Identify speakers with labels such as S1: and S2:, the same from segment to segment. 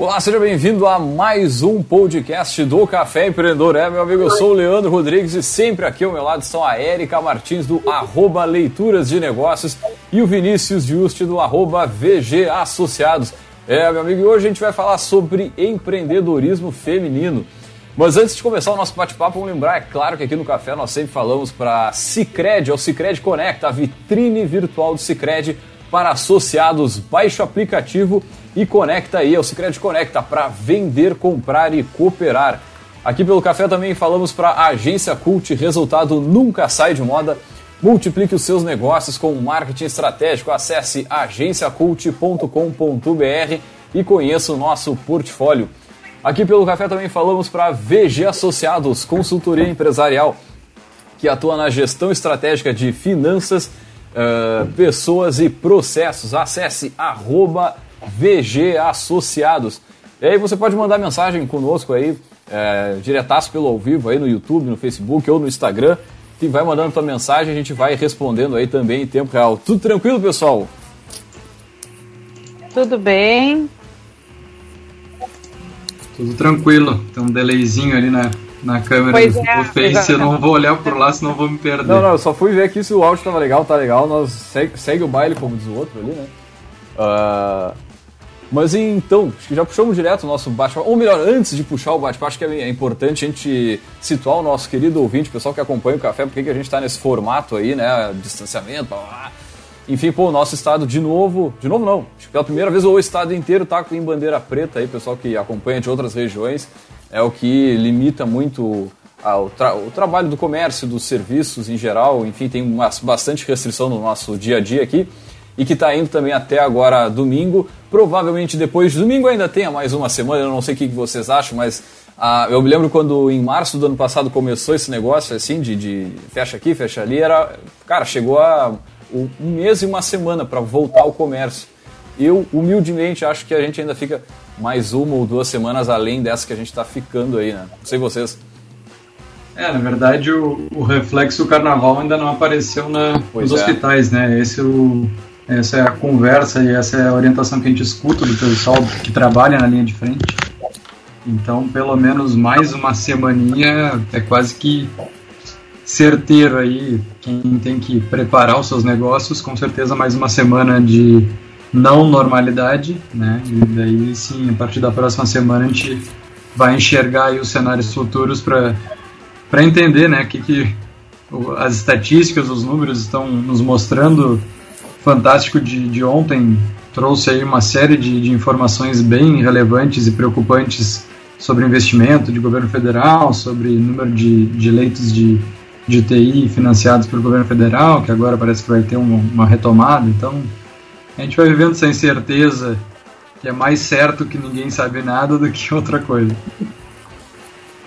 S1: Olá, seja bem-vindo a mais um podcast do Café Empreendedor. É, meu amigo, eu sou o Leandro Rodrigues e sempre aqui ao meu lado estão a Érica Martins do arroba Leituras de Negócios e o Vinícius Juste do arroba VG Associados. É, meu amigo, e hoje a gente vai falar sobre empreendedorismo feminino. Mas antes de começar o nosso bate-papo, vamos lembrar, é claro que aqui no Café nós sempre falamos para Cicred, é o Cicred Conecta, a vitrine virtual do Cicred para associados. Baixe o aplicativo e conecta aí, é o Cicred Conecta para vender, comprar e cooperar. Aqui pelo Café também falamos para a Agência Cult, resultado nunca sai de moda. Multiplique os seus negócios com marketing estratégico. Acesse agenciacult.com.br e conheça o nosso portfólio. Aqui pelo Café também falamos para VG Associados, consultoria empresarial, que atua na gestão estratégica de finanças, uh, pessoas e processos. Acesse arroba VG Associados. E aí você pode mandar mensagem conosco aí, é, diretaço pelo ao vivo aí no YouTube, no Facebook ou no Instagram. E vai mandando tua mensagem, a gente vai respondendo aí também em tempo real. Tudo tranquilo, pessoal?
S2: Tudo bem.
S3: Tudo tranquilo. Tem um delayzinho ali na, na câmera pois do é, Face. Eu não vou olhar por lá, senão vou me perder.
S1: Não, não, eu só fui ver aqui se o áudio tava legal, tá legal. Nós segue, segue o baile, como diz o outro ali, né? Uh, mas então, acho que já puxamos direto o nosso bate-papo. Ou melhor, antes de puxar o bate-papo, acho que é importante a gente situar o nosso querido ouvinte, o pessoal que acompanha o café, porque que a gente está nesse formato aí, né? Distanciamento, blá, blá. Enfim, pô, o nosso estado de novo, de novo não, acho que pela primeira vez o estado inteiro tá com bandeira preta aí, pessoal que acompanha de outras regiões, é o que limita muito o, tra o, trabalho do comércio, dos serviços em geral, enfim, tem uma, bastante restrição no nosso dia a dia aqui e que está indo também até agora domingo. Provavelmente depois de domingo ainda tenha mais uma semana, eu não sei o que vocês acham, mas ah, eu me lembro quando em março do ano passado começou esse negócio assim de, de fecha aqui, fecha ali, era, cara, chegou a um mês e uma semana para voltar ao comércio. Eu, humildemente, acho que a gente ainda fica mais uma ou duas semanas além dessa que a gente está ficando aí, né? Não sei vocês.
S3: É, na verdade, o, o reflexo do carnaval ainda não apareceu na, nos é. hospitais, né? Esse é o, essa é a conversa e essa é a orientação que a gente escuta do pessoal que trabalha na linha de frente. Então, pelo menos mais uma semaninha é quase que certeiro aí, quem tem que preparar os seus negócios, com certeza mais uma semana de não normalidade, né? E daí sim, a partir da próxima semana a gente vai enxergar os cenários futuros para para entender, né, que que as estatísticas, os números estão nos mostrando. Fantástico de, de ontem trouxe aí uma série de, de informações bem relevantes e preocupantes sobre investimento de governo federal, sobre número de, de leitos de de TI financiados pelo governo federal, que agora parece que vai ter uma, uma retomada. Então, a gente vai vivendo essa incerteza que é mais certo que ninguém sabe nada do que outra coisa.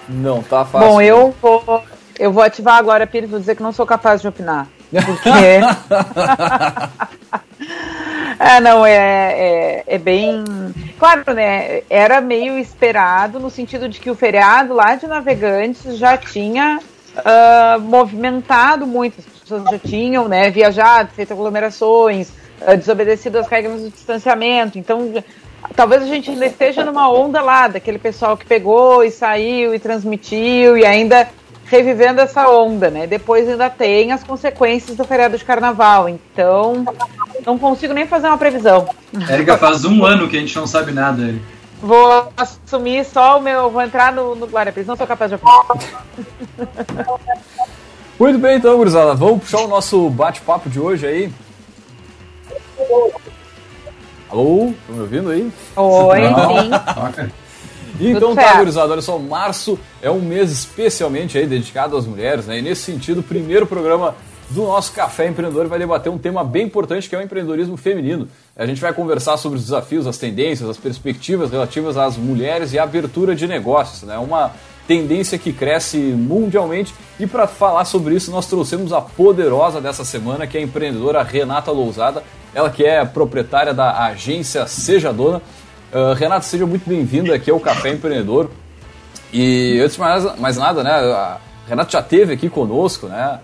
S1: Não, tá fácil.
S2: Bom, eu vou, eu vou ativar agora, Pires, vou dizer que não sou capaz de opinar. Porque. é, não, é, é, é, bem. Claro, né? Era meio esperado no sentido de que o feriado lá de Navegantes já tinha uh, movimentado muito. As pessoas já tinham né, viajado, feito aglomerações, desobedecido as regras do distanciamento. Então, talvez a gente ainda esteja numa onda lá, daquele pessoal que pegou e saiu e transmitiu e ainda revivendo essa onda, né? Depois ainda tem as consequências do feriado de carnaval. Então, não consigo nem fazer uma previsão.
S3: Érica, faz um ano que a gente não sabe nada, Érica.
S2: Vou assumir só o meu. Vou entrar no, no Glória Pires, não sou capaz de
S1: Muito bem, então, gurizada. Vamos puxar o nosso bate-papo de hoje aí. Alô? Estão me ouvindo aí?
S2: Oi, sim.
S1: Então tá, gurizada, olha só, março é um mês especialmente aí dedicado às mulheres, né? E nesse sentido, o primeiro programa do nosso Café Empreendedor vai debater um tema bem importante que é o empreendedorismo feminino. A gente vai conversar sobre os desafios, as tendências, as perspectivas relativas às mulheres e a abertura de negócios. Né? Uma tendência que cresce mundialmente. E para falar sobre isso, nós trouxemos a poderosa dessa semana, que é a empreendedora Renata Lousada, ela que é proprietária da agência Seja Dona. Uh, Renata, seja muito bem-vinda aqui ao Café Empreendedor. E antes de mais, mais nada, né, a Renata já esteve aqui conosco, né?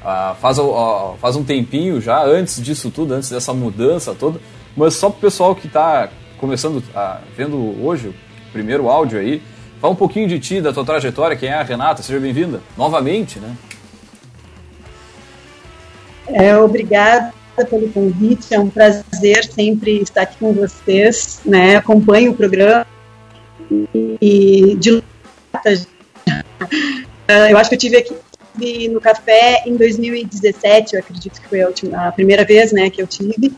S1: Uh, faz, uh, faz um tempinho já, antes disso tudo, antes dessa mudança toda. Mas só para o pessoal que está começando, a, vendo hoje o primeiro áudio aí, fala um pouquinho de ti, da tua trajetória, quem é a Renata, seja bem-vinda, novamente, né?
S4: É, obrigada pelo convite, é um prazer sempre estar aqui com vocês, né? Acompanho o programa e de eu acho que eu tive aqui no café em 2017, eu acredito que foi a, última, a primeira vez, né, que eu tive.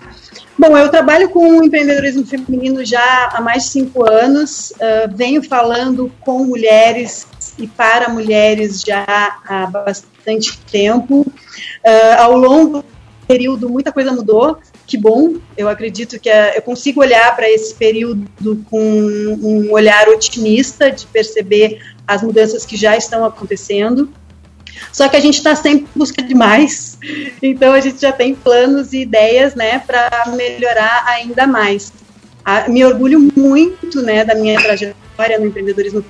S4: Bom, eu trabalho com empreendedorismo feminino já há mais de cinco anos, uh, venho falando com mulheres e para mulheres já há bastante tempo. Uh, ao longo do período, muita coisa mudou, que bom. Eu acredito que eu consigo olhar para esse período com um olhar otimista, de perceber as mudanças que já estão acontecendo. Só que a gente está sempre em busca de mais, então a gente já tem planos e ideias, né, para melhorar ainda mais. A, me orgulho muito, né, da minha trajetória no empreendedorismo.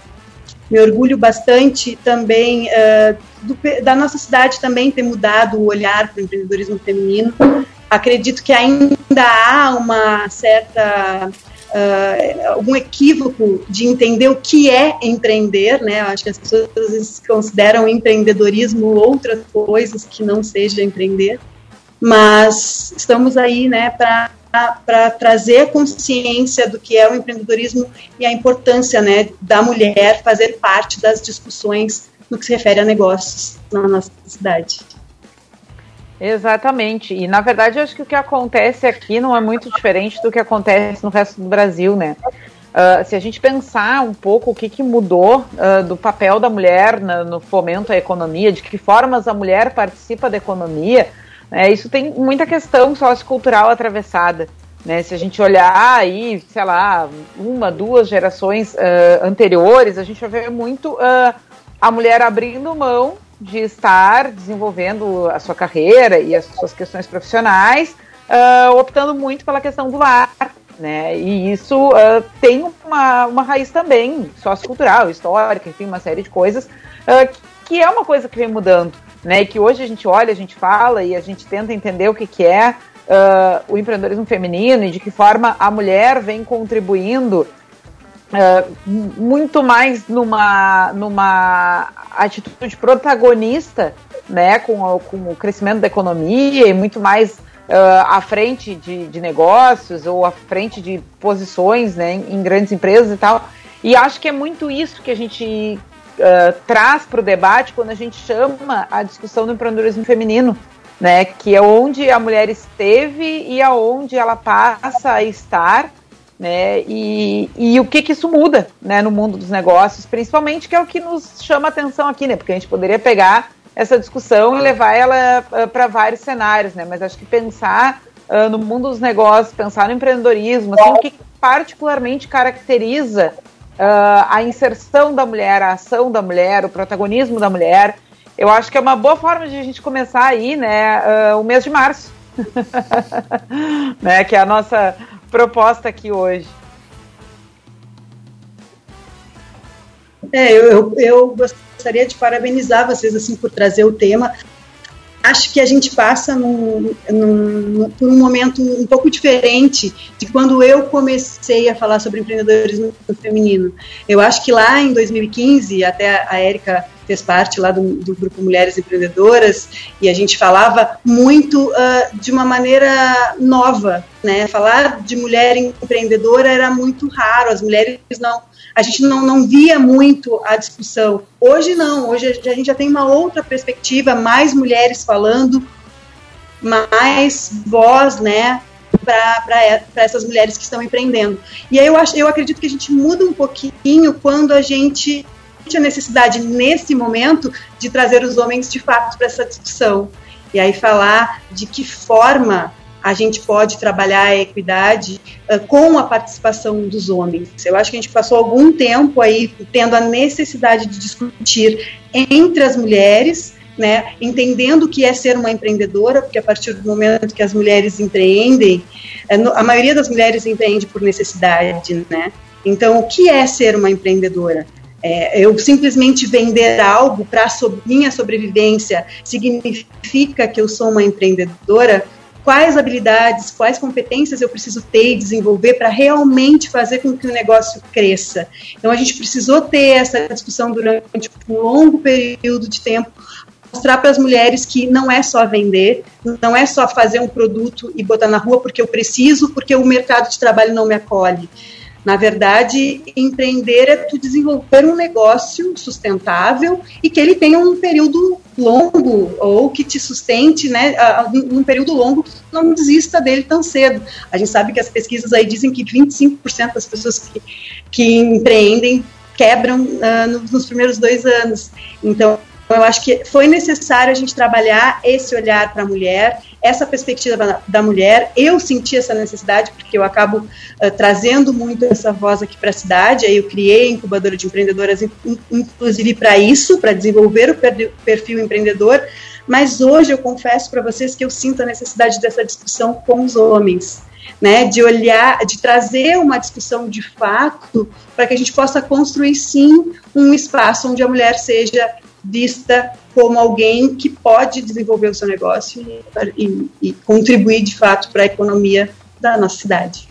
S4: Me orgulho bastante também uh, do, da nossa cidade também ter mudado o olhar para o empreendedorismo feminino. Acredito que ainda há uma certa uh, algum equívoco de entender o que é empreender, né? Acho que as pessoas às vezes consideram empreendedorismo outras coisas que não seja empreender, mas estamos aí, né, para para trazer a consciência do que é o empreendedorismo e a importância, né, da mulher fazer parte das discussões no que se refere a negócios na nossa cidade.
S2: Exatamente. E na verdade, acho que o que acontece aqui não é muito diferente do que acontece no resto do Brasil, né? Uh, se a gente pensar um pouco o que, que mudou uh, do papel da mulher na, no fomento à economia, de que formas a mulher participa da economia, né, isso tem muita questão sociocultural atravessada. Né? Se a gente olhar aí, sei lá, uma, duas gerações uh, anteriores, a gente vai ver muito a mulher abrindo mão de estar desenvolvendo a sua carreira e as suas questões profissionais, uh, optando muito pela questão do lar. Né? E isso uh, tem uma, uma raiz também sociocultural, histórica, enfim, uma série de coisas, uh, que é uma coisa que vem mudando. Né? E que hoje a gente olha, a gente fala e a gente tenta entender o que, que é o empreendedorismo feminino e de que forma a mulher vem contribuindo Uh, muito mais numa, numa atitude protagonista, né, com, o, com o crescimento da economia e muito mais uh, à frente de, de, negócios ou à frente de posições né, em, em, grandes empresas e tal. E acho que é muito isso que a gente uh, traz para o debate quando a gente chama a discussão do empreendedorismo feminino, né, que é onde a mulher esteve e aonde ela passa a estar né? E, e o que, que isso muda né, no mundo dos negócios, principalmente, que é o que nos chama atenção aqui, né? Porque a gente poderia pegar essa discussão e levar ela uh, ah, para vários cenários, né? Mas acho que pensar uh, no mundo dos negócios, pensar no empreendedorismo, assim, o que particularmente caracteriza uh, a inserção da mulher, a ação da mulher, o protagonismo da mulher, eu acho que é uma boa forma de a gente começar aí, né, o mês de março. né, que é a nossa proposta aqui hoje.
S4: É, eu, eu gostaria de parabenizar vocês assim por trazer o tema. Acho que a gente passa num, num, por um momento um pouco diferente de quando eu comecei a falar sobre empreendedorismo feminino. Eu acho que lá em 2015, até a Érica fez parte lá do, do, grupo Mulheres Empreendedoras e a gente falava muito uh, de uma maneira nova, né? Falar de mulher empreendedora era muito raro, as mulheres não, a gente não, não via muito a discussão. Hoje não, hoje a gente já tem uma outra perspectiva, mais mulheres falando, mais voz, né? para essas mulheres que estão empreendendo. E aí eu, acho, eu acredito que a gente muda um pouquinho quando a gente a necessidade, nesse momento, de trazer os homens de fato para essa discussão. E aí falar de que forma a gente pode trabalhar a equidade uh, com a participação dos homens. Eu acho que a gente passou algum tempo aí tendo a necessidade de discutir entre as mulheres, né, entendendo o que é ser uma empreendedora, porque a partir do momento que as mulheres empreendem, a maioria das mulheres empreende por necessidade, né? Então, o que é ser uma empreendedora? É, eu simplesmente vender algo para so, minha sobrevivência significa que eu sou uma empreendedora? quais habilidades, quais competências eu preciso ter e desenvolver para realmente fazer com que o negócio cresça. Então a gente precisou ter essa discussão durante um longo período de tempo mostrar para as mulheres que não é só vender, não é só fazer um produto e botar na rua porque eu preciso, porque o mercado de trabalho não me acolhe. Na verdade, empreender é tu desenvolver um negócio sustentável e que ele tenha um período longo ou que te sustente, né, num período longo, não desista dele tão cedo. A gente sabe que as pesquisas aí dizem que 25% das pessoas que, que empreendem quebram uh, nos primeiros dois anos. Então, eu acho que foi necessário a gente trabalhar esse olhar para a mulher, essa perspectiva da mulher. Eu senti essa necessidade porque eu acabo uh, trazendo muito essa voz aqui para a cidade. Aí eu criei a incubadora de empreendedoras, inclusive para isso, para desenvolver o perfil empreendedor. Mas hoje eu confesso para vocês que eu sinto a necessidade dessa discussão com os homens. Né, de olhar, de trazer uma discussão de fato para que a gente possa construir sim um espaço onde a mulher seja vista como alguém que pode desenvolver o seu negócio e, e, e contribuir de fato para a economia da nossa cidade.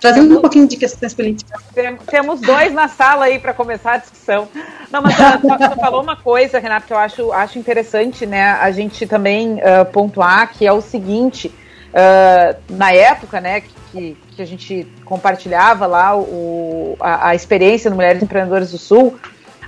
S4: Trazendo um pouquinho de questões políticas.
S2: Temos dois na sala aí para começar a discussão. Não, mas você falou uma coisa, Renato, que eu acho, acho interessante, né? A gente também uh, pontuar que é o seguinte: uh, na época, né, que, que a gente compartilhava lá o, a, a experiência no Mulheres Empreendedoras do Sul,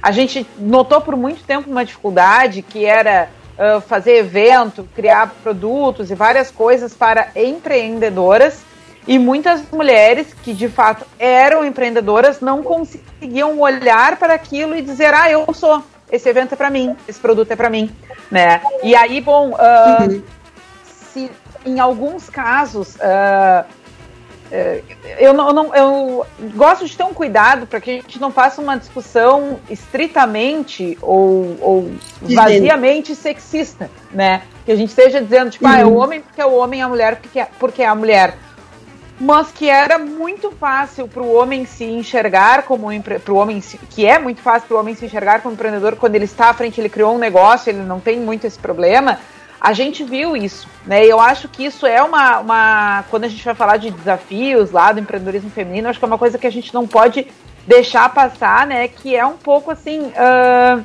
S2: a gente notou por muito tempo uma dificuldade que era uh, fazer evento, criar produtos e várias coisas para empreendedoras. E muitas mulheres que de fato eram empreendedoras não conseguiam olhar para aquilo e dizer: Ah, eu sou, esse evento é para mim, esse produto é para mim. Né? E aí, bom, uh, uhum. se em alguns casos uh, eu não, não, eu gosto de ter um cuidado para que a gente não faça uma discussão estritamente ou, ou vaziamente sexista, né? Que a gente esteja dizendo, tipo, uhum. ah, é o uhum. homem porque é o homem, a mulher porque é, porque é a mulher. Mas que era muito fácil para o homem se enxergar como para o homem que é muito fácil para o homem se enxergar como empreendedor quando ele está à frente, ele criou um negócio, ele não tem muito esse problema a gente viu isso, né? Eu acho que isso é uma, uma. Quando a gente vai falar de desafios lá do empreendedorismo feminino, acho que é uma coisa que a gente não pode deixar passar, né? Que é um pouco assim. Uh,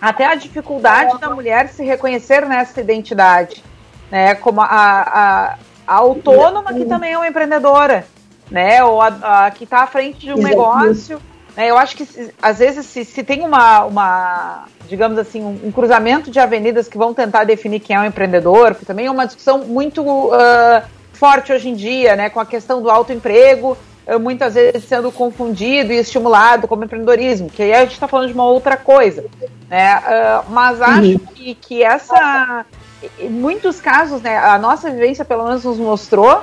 S2: até a dificuldade da mulher se reconhecer nessa identidade, né? Como a, a, a autônoma que também é uma empreendedora, né? Ou a, a que está à frente de um negócio né, eu acho que às vezes se, se tem uma, uma, digamos assim, um, um, cruzamento de avenidas que vão tentar definir quem é um empreendedor, que também é uma discussão muito uh, forte hoje em dia, né, com a questão do autoemprego, uh, muitas vezes sendo confundido e estimulado como empreendedorismo, que aí a gente está falando de uma outra coisa, né, uh, mas acho uhum. que, que essa, em muitos casos, né, a nossa vivência pelo menos nos mostrou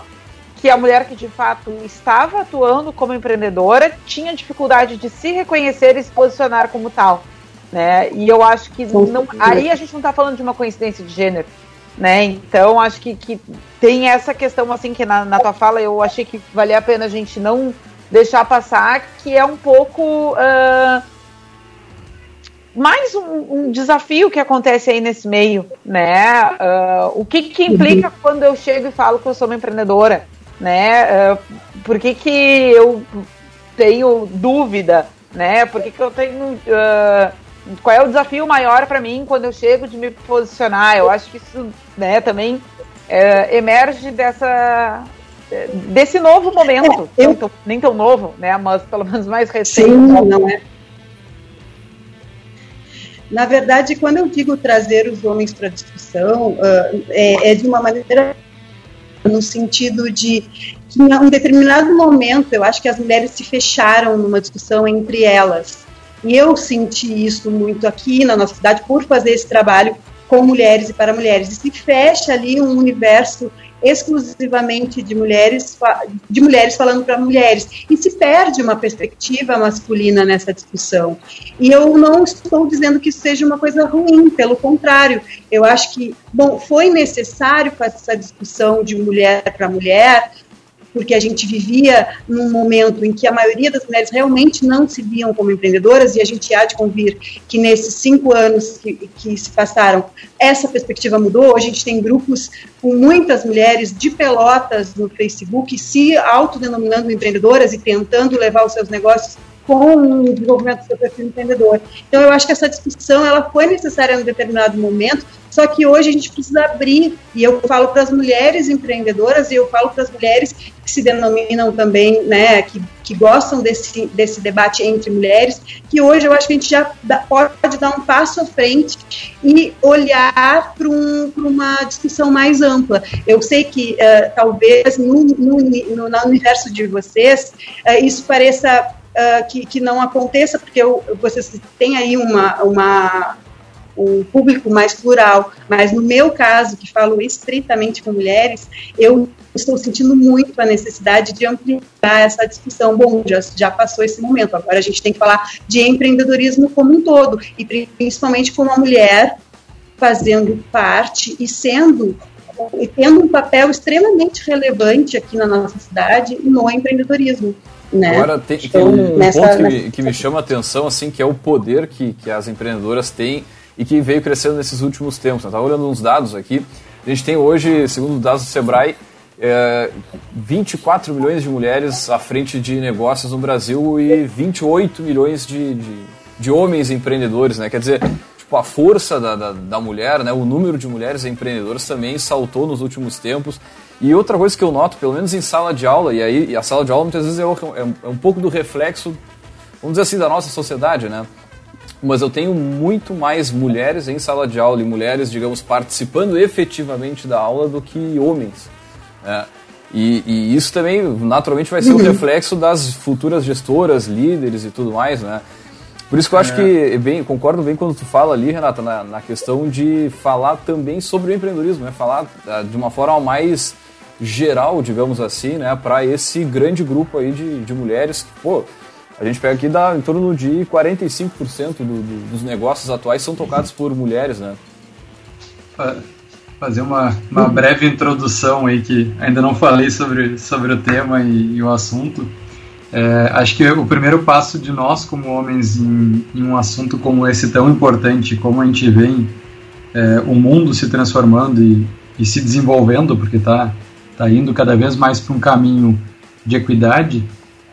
S2: que a mulher que de fato estava atuando como empreendedora tinha dificuldade de se reconhecer e se posicionar como tal. Né? E eu acho que não, aí a gente não está falando de uma coincidência de gênero. Né? Então acho que, que tem essa questão assim que na, na tua fala eu achei que valia a pena a gente não deixar passar, que é um pouco uh, mais um, um, desafio que acontece aí nesse meio, né? Uh, o que, que implica uhum. quando eu chego e falo que eu sou uma empreendedora? Né? Uh, por que, que eu tenho dúvida, né? Por que, que eu tenho. Uh, qual é o desafio maior para mim quando eu chego de me posicionar? Eu acho que isso né, também uh, emerge dessa desse novo momento, é, eu... nem, tão, nem, tão, novo, né? Mas pelo menos mais recente. Sim, não é.
S4: Na verdade, quando eu digo trazer os homens para discussão, uh, é, é, de uma maneira no sentido de que em um determinado momento eu acho que as mulheres se fecharam numa discussão entre elas. E eu senti isso muito aqui na nossa cidade por fazer esse trabalho com mulheres e para mulheres. E se fecha ali um universo exclusivamente de mulheres, de mulheres falando para mulheres. E se perde uma perspectiva masculina nessa discussão. E eu não estou dizendo que isso seja uma coisa ruim, pelo contrário. Eu acho que, bom, foi necessário fazer essa discussão de mulher para mulher, porque a gente vivia num momento em que a maioria das mulheres realmente não se viam como empreendedoras, e a gente há de convir que nesses cinco anos que, que se passaram, essa perspectiva mudou. A gente tem grupos com muitas mulheres de pelotas no Facebook se autodenominando empreendedoras e tentando levar os seus negócios com o desenvolvimento do seu perfil empreendedor. Então, eu acho que essa discussão ela foi necessária em um determinado momento, só que hoje a gente precisa abrir, e eu falo para as mulheres empreendedoras, e eu falo para as mulheres que se denominam também, né, que, que gostam desse, desse debate entre mulheres, que hoje eu acho que a gente já dá, pode dar um passo à frente e olhar para um, uma discussão mais ampla. Eu sei que uh, talvez no, no, no, no, universo de vocês uh, isso pareça uh, que, que não aconteça, porque eu, vocês têm aí uma, uma, um público mais plural, mas no meu caso, que falo estritamente com mulheres, eu estou sentindo muito a necessidade de ampliar essa discussão. Bom, já, já passou esse momento, agora a gente tem que falar de empreendedorismo como um todo, e principalmente com uma mulher fazendo parte e sendo e tendo um papel extremamente relevante aqui na nossa cidade no empreendedorismo. Né?
S1: Agora tem, tem então, um nessa, ponto que, me, que me chama a atenção, assim, que é o poder que, que as empreendedoras têm e que veio crescendo nesses últimos tempos. Eu estava olhando uns dados aqui. A gente tem hoje, segundo dados do Sebrae, é, 24 milhões de mulheres à frente de negócios no Brasil e 28 milhões de, de, de homens empreendedores, né? Quer dizer, tipo, a força da, da, da, mulher, né? o número de mulheres empreendedoras também saltou nos últimos tempos. E outra coisa que eu noto, pelo menos em sala de aula, e aí e a sala de aula muitas vezes é, é, é um pouco do reflexo, vamos dizer assim, da nossa sociedade, né? Mas eu tenho muito mais mulheres em sala de aula e mulheres, digamos, participando efetivamente da aula do que homens. Né? E, e, isso também, naturalmente, vai ser uhum. um reflexo das futuras gestoras, líderes e tudo mais, né? Por isso que eu acho é. que, bem, concordo bem quando tu fala ali, Renata, na, na questão de falar também sobre o empreendedorismo, né? Falar uh, de uma forma mais geral, digamos assim, né, para esse grande grupo aí de, de mulheres que, pô, a gente pega aqui dá em torno de 45% do, do, dos negócios atuais são tocados por mulheres, né?
S3: Fazer uma, uma breve introdução aí que ainda não falei sobre, sobre o tema e, e o assunto. É, acho que o primeiro passo de nós como homens em, em, um assunto como esse tão importante, como a gente vê é, o mundo se transformando e, e se desenvolvendo, porque está está indo cada vez mais para um caminho de equidade,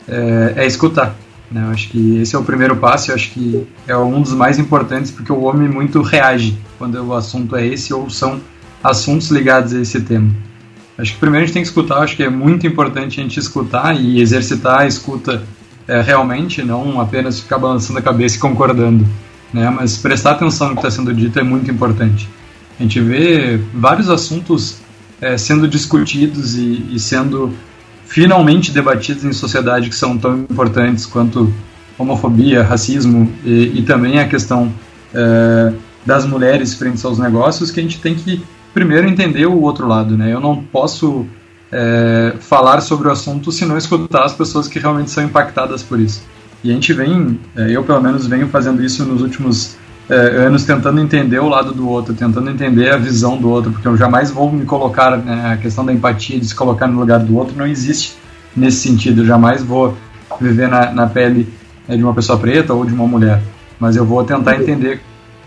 S3: é, é escutar. Né? Eu acho que esse é o primeiro passo, eu acho que é um dos mais importantes, porque o homem muito reage quando o assunto é esse ou são assuntos ligados a esse tema. Acho que primeiro a gente tem que escutar, acho que é muito importante a gente escutar e exercitar a escuta é, realmente, não apenas ficar balançando a cabeça e concordando, né? mas prestar atenção no que está sendo dito é muito importante. A gente vê vários assuntos é, sendo discutidos e, e, sendo finalmente debatidos em sociedade que são tão importantes quanto homofobia, racismo e, e também a questão é, das mulheres frente aos negócios, que a gente tem que primeiro entender o outro lado. Né? Eu não posso é, falar sobre o assunto se não escutar as pessoas que realmente são impactadas por isso. E a gente vem, é, eu pelo menos venho fazendo isso nos últimos é, anos tentando entender o lado do outro, tentando entender a visão do outro, porque eu jamais vou me colocar, né, a questão da empatia, de se colocar no lugar do outro, não existe nesse sentido. Eu jamais vou viver na, na pele né, de uma pessoa preta ou de uma mulher, mas eu vou tentar entender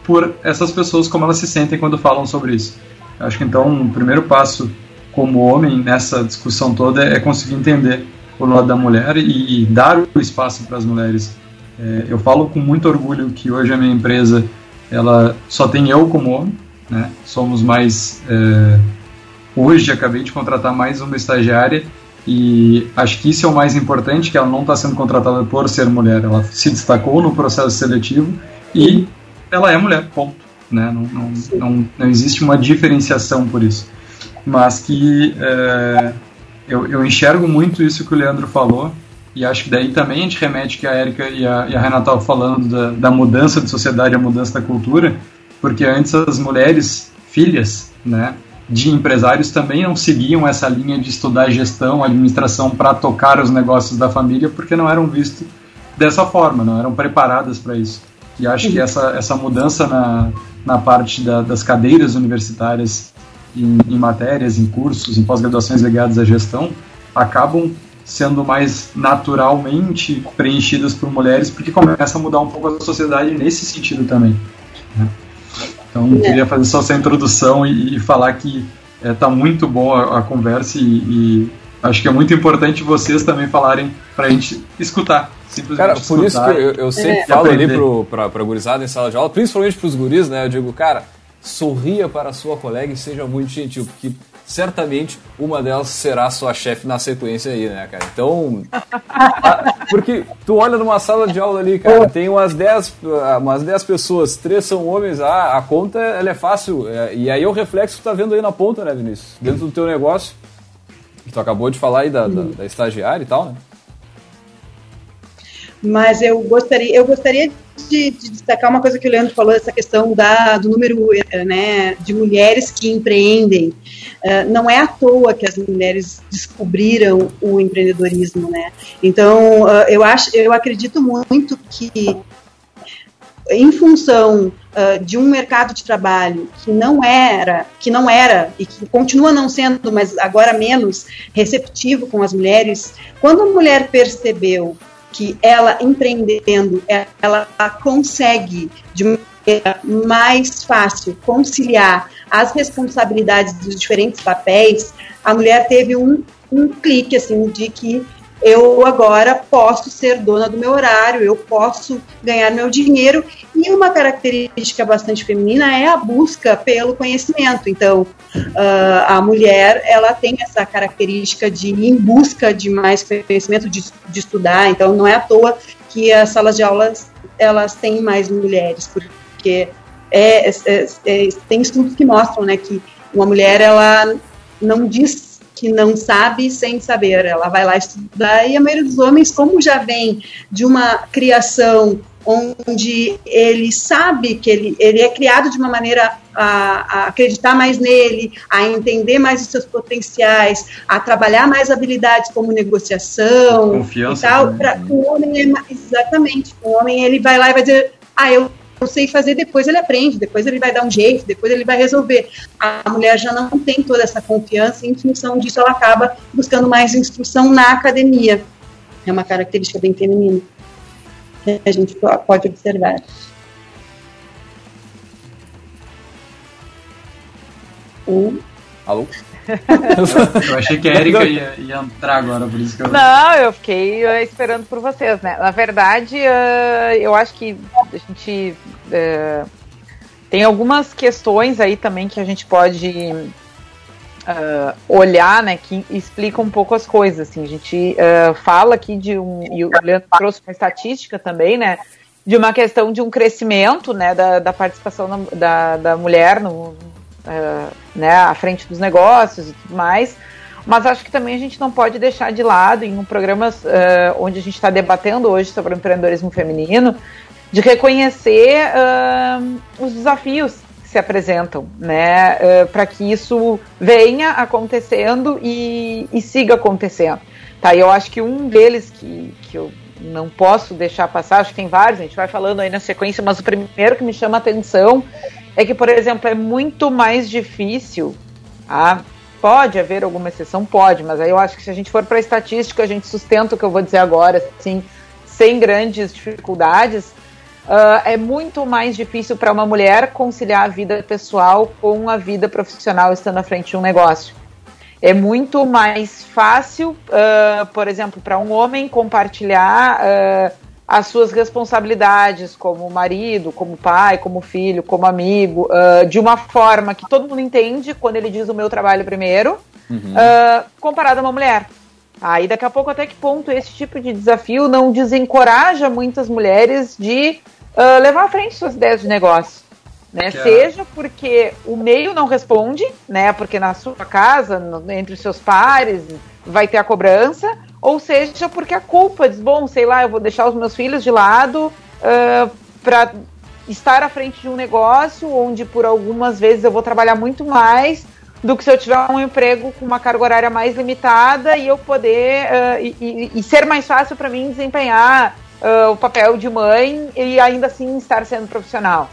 S3: por essas pessoas como elas se sentem quando falam sobre isso. Eu acho que então o primeiro passo como homem nessa discussão toda é conseguir entender o lado da mulher e, dar o espaço para as mulheres é, eu falo com muito orgulho que hoje a minha empresa ela só tem eu como homem, né? Somos mais é, hoje acabei de contratar mais uma estagiária e acho que isso é o mais importante que ela não está sendo contratada por ser mulher, ela se destacou no processo seletivo e ela é mulher, ponto. Né? Não, não, não, não existe uma diferenciação por isso, mas que é, eu, eu enxergo muito isso que o Leandro falou e acho que daí também a gente remete que a Erika e a, e a Renata estavam falando da, da, mudança de sociedade, a mudança da cultura, porque antes as mulheres, filhas, né, de empresários também não seguiam essa linha de estudar gestão, administração para tocar os negócios da família, porque não eram vistos dessa forma, não eram preparadas para isso. E acho que essa, essa mudança na, na parte da, das cadeiras universitárias em, em matérias, em cursos, em pós-graduações ligadas à gestão, acabam sendo mais naturalmente preenchidas por mulheres, porque começa a mudar um pouco a sociedade nesse sentido também. Né? Então, queria fazer só essa introdução e, e falar que está é, muito boa a, conversa e, e, acho que é muito importante vocês também falarem para a gente escutar. Simplesmente
S1: cara, por isso que eu, eu sempre é. falo ali para a gurizada em sala de aula, principalmente para os guris, né? Eu digo, cara, sorria para a sua colega e seja muito gentil, porque certamente uma delas será sua chefe na sequência aí, né, cara? Então. porque tu olha numa sala de aula ali, cara, tem umas 10 umas dez pessoas, três são homens, ah, a conta ela é fácil. É, e aí é o reflexo que tu tá vendo aí na ponta, né, Vinícius? Dentro do teu negócio. Que tu acabou de falar aí da, da, da estagiária e tal, né?
S4: Mas eu gostaria, eu gostaria de, de, destacar uma coisa que o Leandro falou, essa questão da, do número né, de mulheres que empreendem. Uh, não é à toa que as mulheres descobriram o empreendedorismo, né? Então, uh, eu acho, eu acredito muito que em função uh, de um mercado de trabalho que não era, que não era e que continua não sendo, mas agora menos receptivo com as mulheres, quando a mulher percebeu que ela empreendendo, ela consegue de maneira mais fácil conciliar as responsabilidades dos diferentes papéis, a mulher teve um, um clique assim de que eu agora posso ser dona do meu horário, eu posso ganhar meu dinheiro. E uma característica bastante feminina é a busca pelo conhecimento. Então, uh, a mulher ela tem essa característica de ir em busca de mais conhecimento, de, de estudar. Então, não é à toa que as salas de aulas elas têm mais mulheres, porque é, é, é, tem estudos que mostram né, que uma mulher ela não diz que não sabe sem saber. Ela vai lá estudar e a maioria dos homens, como já vem de uma criação onde ele sabe que ele, ele é criado de uma maneira a, a, acreditar mais nele, a entender mais os seus potenciais, a trabalhar mais habilidades como negociação
S3: Confiança
S4: e tal. Pra, o homem é exatamente, o homem ele vai lá e vai dizer, ah, eu eu sei fazer, depois ele aprende, depois ele vai dar um jeito, depois ele vai resolver. A mulher já não tem toda essa confiança e, em função disso, ela acaba buscando mais instrução na academia. É uma característica bem feminina que a gente pode observar.
S1: Um. Alô?
S3: Eu achei que a Erika ia, ia, entrar agora, por isso que eu.
S2: Não, eu fiquei uh, esperando por vocês, né? Na verdade, uh, eu acho que a gente uh, tem algumas questões aí também que a gente pode olhar, né? Que explicam um pouco as coisas. Assim. A gente fala aqui de um. E o Leandro trouxe uma estatística também, né? De uma questão de um crescimento né, da, da participação da, da mulher no, uh, né, à frente dos negócios e tudo mais. Mas acho que também a gente não pode deixar de lado, em um programa uh, onde a gente está debatendo hoje sobre o empreendedorismo feminino, de reconhecer uh, os desafios que se apresentam, né, para que isso venha acontecendo e, e, siga acontecendo. Tá, eu acho que um deles que, que eu não posso deixar passar, acho que tem vários, a gente vai falando aí na sequência, mas o primeiro que me chama a atenção é que, por exemplo, é muito mais difícil. Ah, pode haver alguma exceção? Pode, mas aí eu acho que se a gente for para estatística, a gente sustenta o que eu vou dizer agora, assim, sem grandes dificuldades. Uh, é muito mais difícil para uma mulher conciliar a vida pessoal com a vida profissional estando à frente de um negócio. É muito mais fácil, uh, por exemplo, para um homem compartilhar uh, as suas responsabilidades como marido, como pai, como filho, como amigo, uh, de uma forma que todo mundo entende quando ele diz o meu trabalho primeiro, uhum. uh, comparado a uma mulher. Aí daqui a pouco até que ponto esse tipo de desafio não desencoraja muitas mulheres de uh, levar à frente suas ideias de negócio. Né? Seja porque o meio não responde, né? Porque na sua casa, no, entre os seus pares, vai ter a cobrança, ou seja, porque a culpa diz, bom, sei lá, eu vou deixar os meus filhos de lado uh, para estar à frente de um negócio onde por algumas vezes eu vou trabalhar muito mais do que se eu tiver um emprego com uma carga horária mais limitada e eu poder uh, e, e, ser mais fácil para mim desempenhar uh, o papel de mãe e ainda assim estar sendo profissional.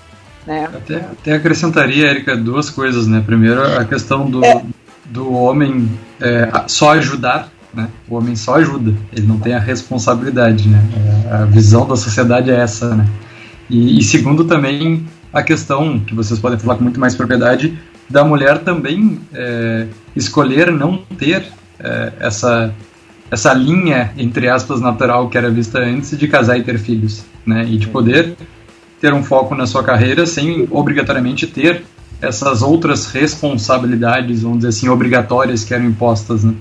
S2: Né?
S3: Até, até acrescentaria, Erika, duas coisas, né? Primeiro, a questão do, é. do homem é, só ajudar né? O homem só ajuda, ele não tem a responsabilidade, né? A visão da sociedade é essa, né? E, e segundo também a questão que vocês podem falar com muito mais propriedade da mulher também é, escolher não ter é, essa essa linha entre aspas natural que era vista antes de casar e ter filhos, né? E de poder ter um foco na sua carreira sem obrigatoriamente ter essas outras responsabilidades, vamos dizer assim, obrigatórias que eram impostas, né?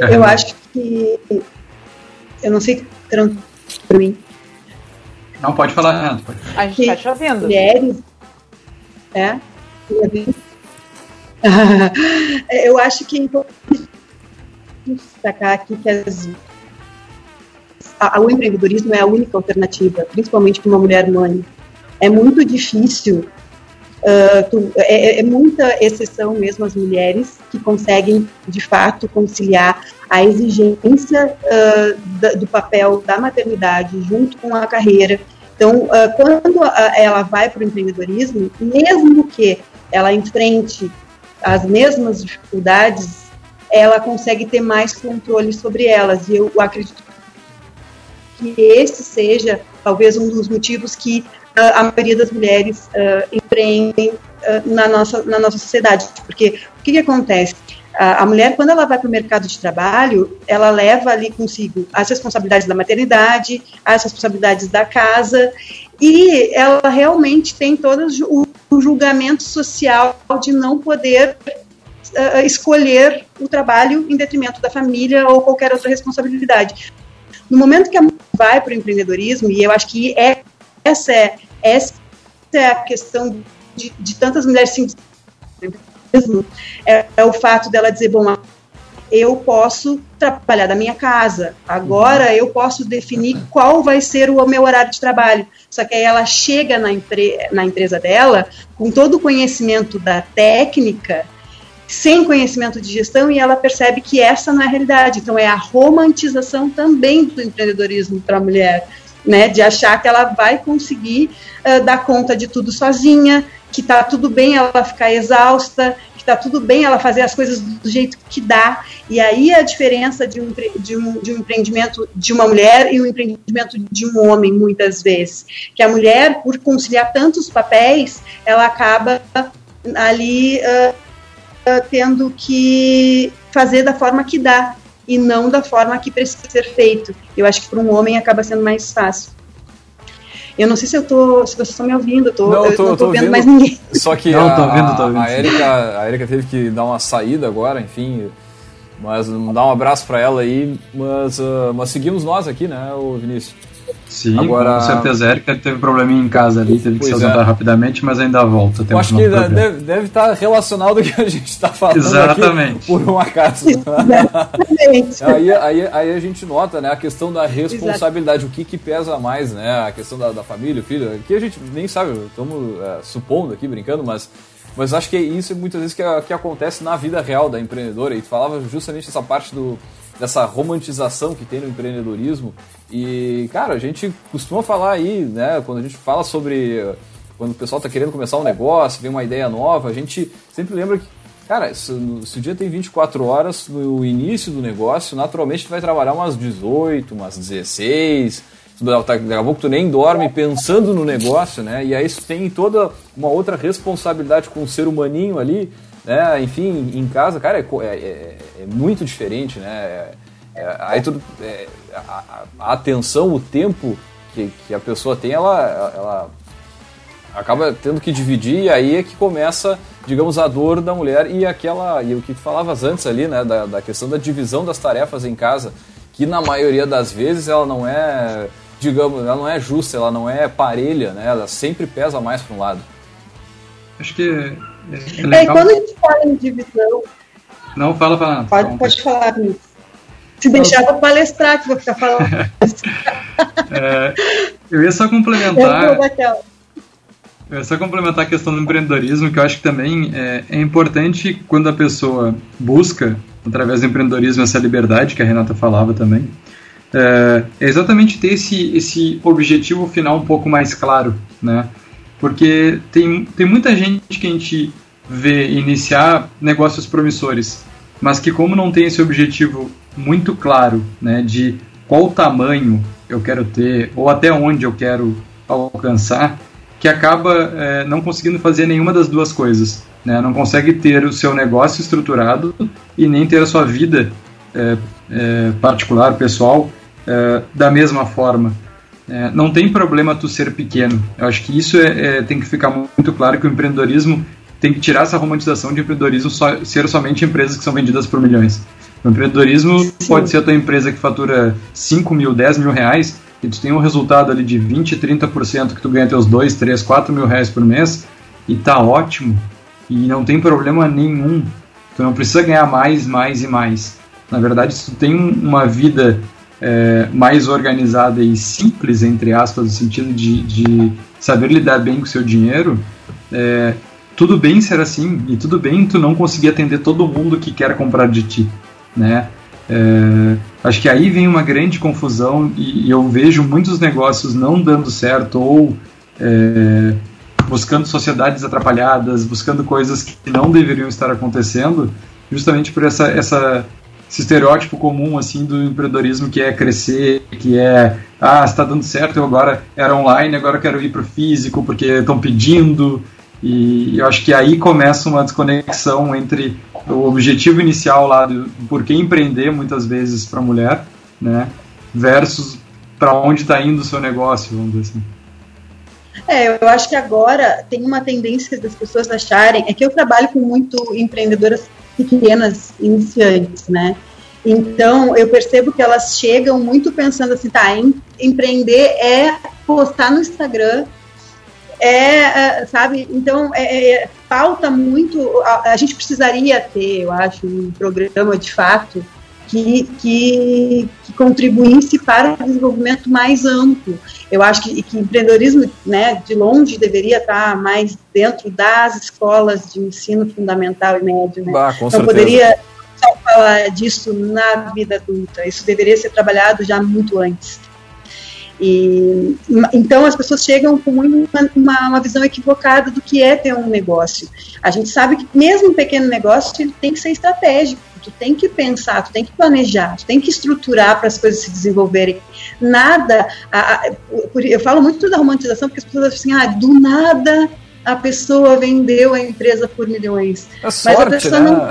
S4: Eu acho que eu não sei para mim.
S3: Não pode falar, Renato. Pode.
S2: A gente está te ouvindo.
S4: Mulheres, é, eu acho que é importante destacar aqui que as, a, o empreendedorismo é a única alternativa, principalmente para uma mulher mãe. É muito difícil, uh, tu, é, é, muita exceção mesmo as mulheres que conseguem, de fato, conciliar a exigência uh, da, do papel da maternidade junto com a carreira. Então, uh, quando ela vai para o empreendedorismo, mesmo que ela enfrente as mesmas dificuldades, ela consegue ter mais controle sobre elas. E eu acredito que esse seja talvez um dos motivos que uh, a maioria das mulheres uh, empreendem uh, na, nossa, na nossa sociedade. Porque o que, que acontece? A mulher, quando ela vai para o mercado de trabalho, ela leva ali consigo as responsabilidades da maternidade, as responsabilidades da casa, e ela realmente tem todo o julgamento social de não poder escolher o trabalho em detrimento da família ou qualquer outra responsabilidade. No momento que a mulher vai para o empreendedorismo, e eu acho que é, essa, é, essa é a questão de, de tantas mulheres se é, é o fato dela dizer, bom, eu posso trabalhar da minha casa. Agora eu posso definir qual vai ser o meu horário de trabalho. Só que aí ela chega na, empre na empresa dela com todo o conhecimento da técnica, sem conhecimento de gestão, e ela percebe que essa não é a realidade. Então é a romantização também do empreendedorismo para a mulher. Né, de achar que ela vai conseguir uh, dar conta de tudo sozinha, que está tudo bem ela ficar exausta, está tudo bem ela fazer as coisas do jeito que dá. E aí a diferença de um, de um, de um empreendimento de uma mulher e o um empreendimento de um homem, muitas vezes. Que a mulher, por conciliar tantos papéis, ela acaba ali uh, uh, tendo que fazer da forma que dá e não da forma que precisa ser feito. Eu acho que para um homem acaba sendo mais fácil. Eu não sei se eu tô, se vocês estão me ouvindo, eu tô, não, eu tô, não tô, tô vendo, mais ninguém.
S1: Só que não, a, tô vendo, tô vendo. a, Erika, a Erika teve que dar uma saída agora, enfim, mas dá um abraço para ela aí, mas, uh, mas seguimos nós aqui, né, o Vinícius?
S3: Sim, Agora, com certeza. A Erika teve probleminha em casa ali, teve que se ausentar é. rapidamente, mas ainda volta.
S1: Eu acho que deve, deve, estar relacionado ao que a gente está falando
S3: Exatamente.
S1: por um acaso. Exatamente. aí, aí, aí a gente nota né, a questão da responsabilidade, Exato. o que, que pesa mais, né? A questão da, da família, o filho, que a gente nem sabe, estamos é, supondo aqui, brincando, mas mas acho que isso é muitas vezes que, que acontece na vida real da empreendedora. E tu falava justamente essa parte do, dessa romantização que tem no empreendedorismo. E, cara, a gente costuma falar aí, né, quando a gente fala sobre quando o pessoal está querendo começar um negócio, vem uma ideia nova, a gente sempre lembra que, cara, se, se o dia tem 24 horas no início do negócio, naturalmente tu vai trabalhar umas 18, umas 16, daqui a pouco tu nem dorme pensando no negócio, né? E aí isso tem toda uma outra responsabilidade com o ser humaninho ali, né? Enfim, em casa, cara, é, é, é, é muito diferente, né? É, é aí tudo, é, a, a, atenção, o tempo que, que a pessoa tem, ela, ela acaba tendo que dividir e aí é que começa, digamos, a dor da mulher e aquela e o que tu falavas antes ali, né, da, da questão da divisão das tarefas em casa, que na maioria das vezes ela não é, digamos, ela não é justa, ela não é parelha, né? Ela sempre pesa mais para um lado.
S3: Acho que
S4: é, é quando a gente fala em divisão.
S3: Não, fala, fala.
S4: Pode, pode falar, Nisso. Se deixar, eu vou palestrar, que vou ficar falando.
S3: é, eu ia só complementar. Eu ia só complementar a questão do empreendedorismo, que eu acho que também é, é importante quando a pessoa busca, através do empreendedorismo, essa liberdade que a Renata falava também. É, é exatamente ter esse, esse objetivo final um pouco mais claro, né? Porque tem, tem muita gente que a gente ver iniciar negócios promissores, mas que como não tem esse objetivo muito claro, né, de qual tamanho eu quero ter ou até onde eu quero alcançar, que acaba é, não conseguindo fazer nenhuma das duas coisas. Né? Não consegue ter o seu negócio estruturado e nem ter a sua vida é, é, particular, pessoal, é, da mesma forma. É, não tem problema tu ser pequeno. Eu acho que isso é, tem que ficar muito claro que o empreendedorismo tem que tirar essa romantização de empreendedorismo só, ser somente empresas que são vendidas por milhões. O empreendedorismo Sim. pode ser a tua empresa que fatura 5 mil, 10 mil reais, e tu tem um resultado ali de 20, 30% que tu ganha teus 2, 3, 4 mil reais por mês, e tá ótimo, e não tem problema nenhum. Tu não precisa ganhar mais, mais e mais. Na verdade, se tu tem uma vida é, mais organizada e simples, entre aspas, no sentido de, de saber lidar bem com o seu dinheiro, é, tudo bem ser assim, e tudo bem tu não conseguir atender todo mundo que quer comprar de ti, né? É, acho que aí vem uma grande confusão e, e, eu vejo muitos negócios não dando certo ou é, buscando sociedades atrapalhadas, buscando coisas que não deveriam estar acontecendo, justamente por essa, essa esse estereótipo comum assim do empreendedorismo que é crescer, que é ah está dando certo, eu agora era online, agora quero ir para o físico porque estão pedindo e eu acho que aí começa uma desconexão entre o objetivo inicial lá do por que empreender muitas vezes para mulher, né, versus para onde está indo o seu negócio, vamos dizer assim.
S4: É, eu acho que agora tem uma tendência das pessoas acharem, é que eu trabalho com muito empreendedoras pequenas, iniciantes, né? Então, eu percebo que elas chegam muito pensando assim, tá, em, empreender é postar no Instagram, é, é sabe, então, é, é, falta muito, a, a, gente precisaria ter, eu acho, um programa de fato que, que, que contribuísse para o desenvolvimento mais amplo. Eu acho que, que empreendedorismo, né, de longe, deveria estar mais dentro das escolas de ensino fundamental e médio. Né?
S1: Bah,
S4: então, poderia só falar disso na vida adulta. Isso deveria ser trabalhado já muito antes. E, então as pessoas chegam com uma, uma, uma, visão equivocada do que é ter um negócio. A gente sabe que mesmo um pequeno negócio ele tem que ser estratégico tu tem que pensar, tu tem que planejar, tu tem que estruturar para as coisas se desenvolverem. Nada, a, a, eu falo muito da romantização porque as pessoas acham assim, ah, do nada a pessoa vendeu a empresa por milhões.
S1: É sorte, Mas a pessoa
S4: né? não,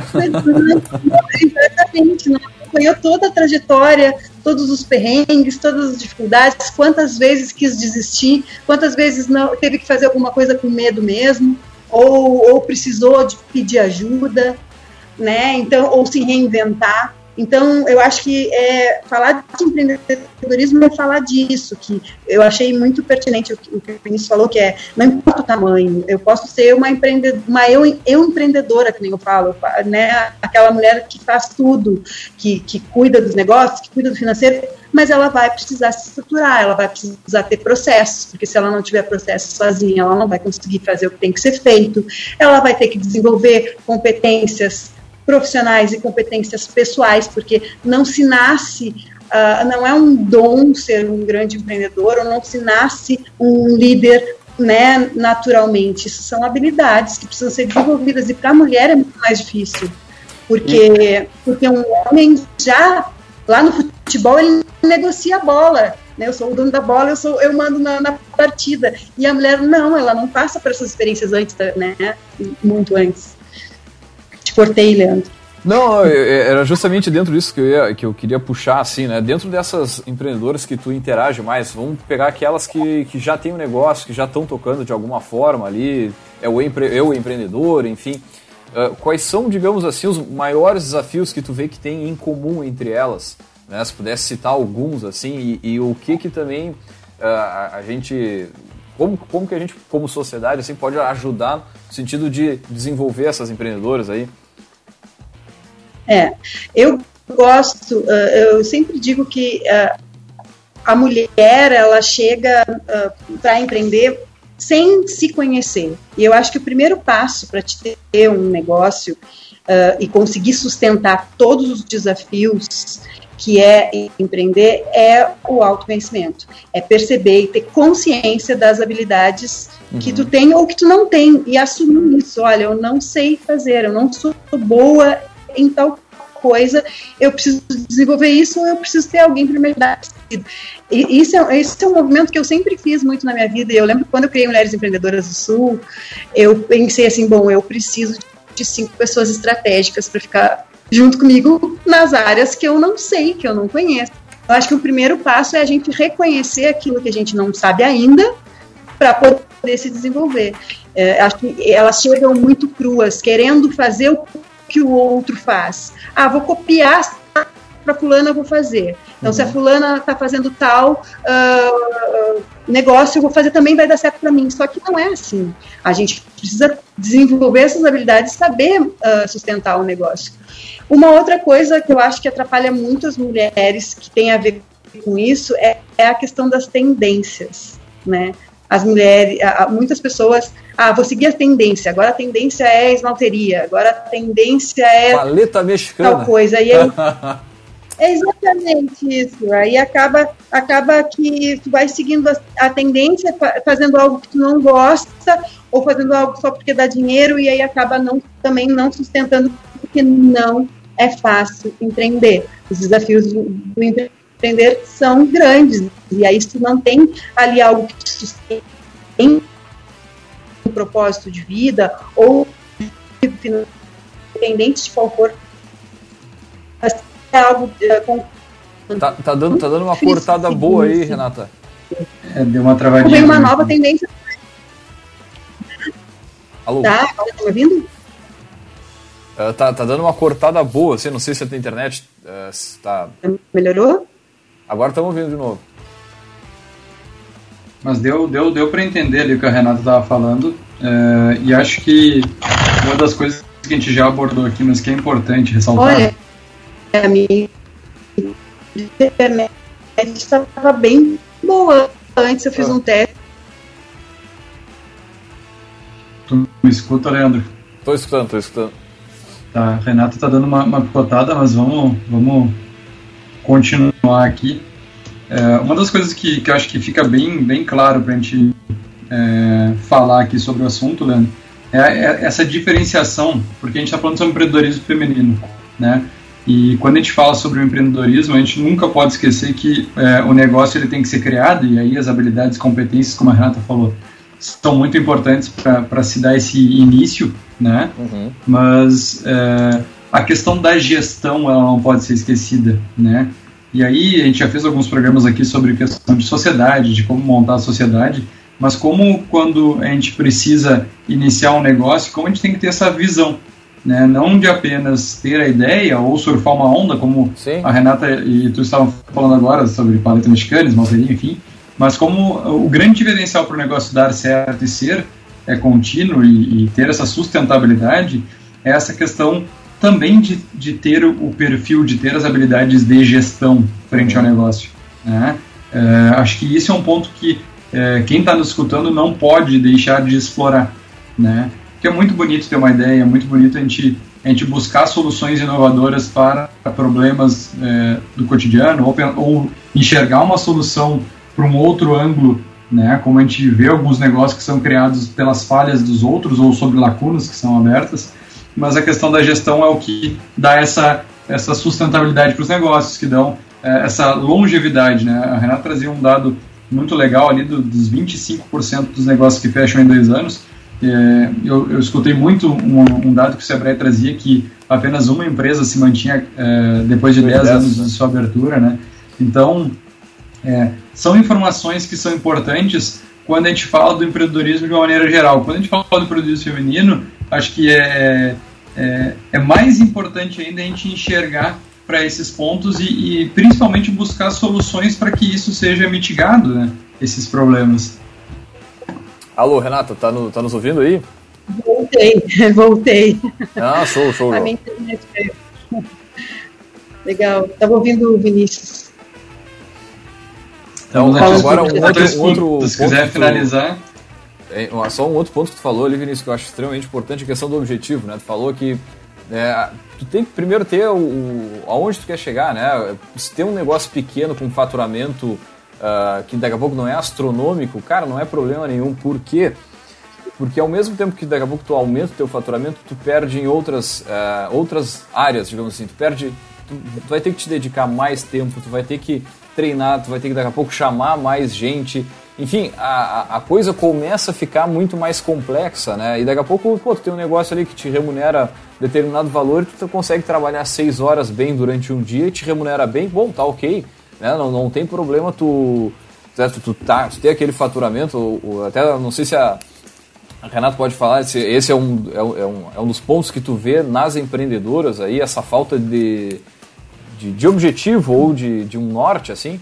S4: exatamente, não acompanhou toda a trajetória, todos os perrengues, todas as dificuldades, quantas vezes quis desistir, quantas vezes não teve que fazer alguma coisa com medo mesmo, ou, ou precisou de pedir ajuda né? Então, ou se reinventar. Então, eu acho que é, falar de empreendedorismo é falar disso, que eu achei muito pertinente o que o, Vinícius falou, que é, não importa o tamanho, eu posso ser uma, empreendedora, uma eu, eu empreendedora, que nem eu falo, né, aquela mulher que faz tudo, que, que cuida dos negócios, que cuida do financeiro, mas ela vai precisar se estruturar, ela vai precisar ter processos, porque se ela não tiver processo sozinha, ela não vai conseguir fazer o que tem que ser feito, ela vai ter que desenvolver competências profissionais e competências pessoais, porque não se nasce, uh, não é um dom ser um grande empreendedor, ou não se nasce um líder né, naturalmente. Isso são habilidades que precisam ser desenvolvidas, e para a mulher é muito mais difícil, porque, porque um homem já, lá no futebol, ele negocia a bola, né, eu sou o dono da bola, eu sou, eu mando na, na, partida. E a mulher não, ela não passa por essas experiências antes, né, muito antes. Te cortei, Leandro.
S1: Não, era justamente dentro disso que eu, ia, que eu queria puxar, assim, né? Dentro dessas empreendedoras que tu interage mais, vamos pegar aquelas que, que já têm um negócio, que já estão tocando de alguma forma ali, é o, empre, eu empreendedor, enfim. Uh, quais são, digamos assim, os maiores desafios que tu vê que tem em comum entre elas? Né? Se pudesse citar alguns, assim, e, e o que que também uh, a, a gente como, como que a gente, como sociedade, assim, pode ajudar no sentido de desenvolver essas empreendedoras aí?
S4: É, eu gosto, uh, eu sempre digo que uh, a mulher, ela chega uh, para empreender sem se conhecer. E eu acho que o primeiro passo para te ter um negócio e conseguir sustentar todos os desafios que é empreender, é o autoconhecimento. É perceber e ter consciência das habilidades uhum. que tu tem ou que tu não tem e assumir isso. Olha, eu não sei fazer, eu não sou boa em tal coisa, eu preciso desenvolver isso ou eu preciso ter alguém para me ajudar. E isso é, esse é um movimento que eu sempre fiz muito na minha vida. Eu lembro quando eu criei Mulheres Empreendedoras do Sul, eu pensei assim, bom, eu preciso de cinco pessoas estratégicas para ficar junto comigo nas áreas que eu não sei, que eu não conheço. Eu acho que o primeiro passo é a gente reconhecer aquilo que a gente não sabe ainda para poder se desenvolver. É, acho que elas chegam muito cruas, querendo fazer o que o outro faz. Ah, vou copiar para fulana, eu vou fazer. Então, uhum. se a uhum. fulana está fazendo tal uh, negócio, eu vou fazer também, vai dar certo para mim. Só que não é assim. A gente precisa desenvolver essas habilidades, saber uh, sustentar o negócio. Uma outra coisa que eu acho que atrapalha muito as mulheres, que tem a ver com isso, é, é a questão das tendências, né? As mulheres, muitas pessoas, ah, vou seguir a tendência, agora a tendência é esmalteria, agora a tendência é
S1: paleta mexicana.
S4: tal coisa. E aí, é exatamente isso. Aí acaba, acaba que tu vai seguindo a, a tendência, fazendo algo que tu não gosta, ou fazendo algo só porque dá dinheiro, e aí acaba não, também não sustentando, porque não é fácil empreender. Os desafios do, do empreender são grandes, e aí tu não tem ali algo que te sustente, um propósito de vida, ou independente de qual for
S1: é algo é, com... Tá, tá, dando, tá dando uma cortada boa aí, Renata.
S3: É, deu uma travadinha.
S4: Vem uma nova tendência.
S1: Alô?
S4: Tá, tá me ouvindo?
S1: Uh, tá, tá dando uma cortada boa, assim, não sei se é da internet. Uh, tá...
S4: Melhorou?
S1: Agora estamos ouvindo de novo.
S3: Mas deu, deu, deu para entender ali o que a Renata estava falando. Uh, e acho que uma das coisas que a gente já abordou aqui, mas que é importante ressaltar.
S4: Olha, a minha internet estava bem boa. Antes eu fiz ah. um teste.
S3: Tu me escuta, Leandro?
S1: Tô escutando, tô escutando.
S3: Tá, Renato tá dando uma, uma picotada, mas vamos, vamos continuar aqui. É, uma das coisas que, que eu acho que fica bem, bem claro para a gente é, falar aqui sobre o assunto, Leandro, é, é essa diferenciação, porque a gente está falando sobre empreendedorismo feminino, né? E quando a gente fala sobre o empreendedorismo, a gente nunca pode esquecer que é, o negócio ele tem que ser criado, e aí as habilidades e competências, como a Renata falou, são muito importantes para se dar esse início, né? Uhum. Mas é, a questão da gestão ela não pode ser esquecida, né? E aí a gente já fez alguns programas aqui sobre questão de sociedade, de como montar a sociedade, mas como quando a gente precisa iniciar um negócio, como a gente tem que ter essa visão, né? Não de apenas ter a ideia ou surfar uma onda, como Sim. a Renata e tu estavam falando agora sobre paleta mexicana, esmalteria, enfim, mas como o grande diferencial para o negócio dar certo e ser é contínuo e, e, ter essa sustentabilidade é essa questão também de, de ter o, perfil, de ter as habilidades de gestão frente ao negócio. Né? É, acho que isso é um ponto que é, quem está nos escutando não pode deixar de explorar. Né? Que é muito bonito ter uma ideia, é muito bonito a gente, a gente buscar soluções inovadoras para problemas é, do cotidiano ou, ou enxergar uma solução para um outro ângulo, né, como a gente vê alguns negócios que são criados pelas falhas dos outros ou sobre lacunas que são abertas, mas a questão da gestão é o que dá essa, essa sustentabilidade para os negócios, que dão é, essa longevidade. Né? A Renata trazia um dado muito legal ali do, dos 25% dos negócios que fecham em dois anos, é, eu, eu, escutei muito um, um, dado que o Sebrae trazia que apenas uma empresa se mantinha é, depois de 10 anos de sua abertura, né? Então, é, são informações que são importantes quando a gente fala do empreendedorismo de uma maneira geral. Quando a gente fala do empreendedorismo feminino, acho que é, é, é mais importante ainda a gente enxergar para esses pontos e, e, principalmente buscar soluções para que isso seja mitigado, né, esses problemas.
S1: Alô, Renata, tá, no, tá nos ouvindo aí?
S4: Voltei, voltei.
S1: Ah, show, show. A minha internet
S4: Legal, estava ouvindo o Vinícius.
S1: Então, agora um outro, outro
S3: Se quiser finalizar.
S1: é, só um outro ponto que tu falou ali, Vinícius, que eu acho extremamente importante, a questão do objetivo, né? Tu falou que é, tu tem que primeiro ter o, o, aonde tu quer chegar, né? Se tem um negócio pequeno com faturamento uh, que daqui a pouco não é astronômico, cara, não é problema nenhum. Por quê? Porque ao mesmo tempo que daqui a pouco tu aumenta o teu faturamento, tu perde em outras, uh, outras áreas, digamos assim. Tu perde, tu, tu vai ter que te dedicar mais tempo, tu vai ter que treinar, tu vai ter que daqui a pouco chamar mais gente, enfim, a, a coisa começa a ficar muito mais complexa, né? E daqui a pouco, pô, tu tem um negócio ali que te remunera determinado valor e tu consegue trabalhar seis horas bem durante um dia e te remunera bem, bom, tá ok, né? Não, não tem problema tu, certo? Tu, tá, tu ter aquele faturamento, ou, ou até não sei se a, a Renato pode falar, esse é um, é, um, é um dos pontos que tu vê nas empreendedoras aí, essa falta de, de, de objetivo ou de, de um norte, assim,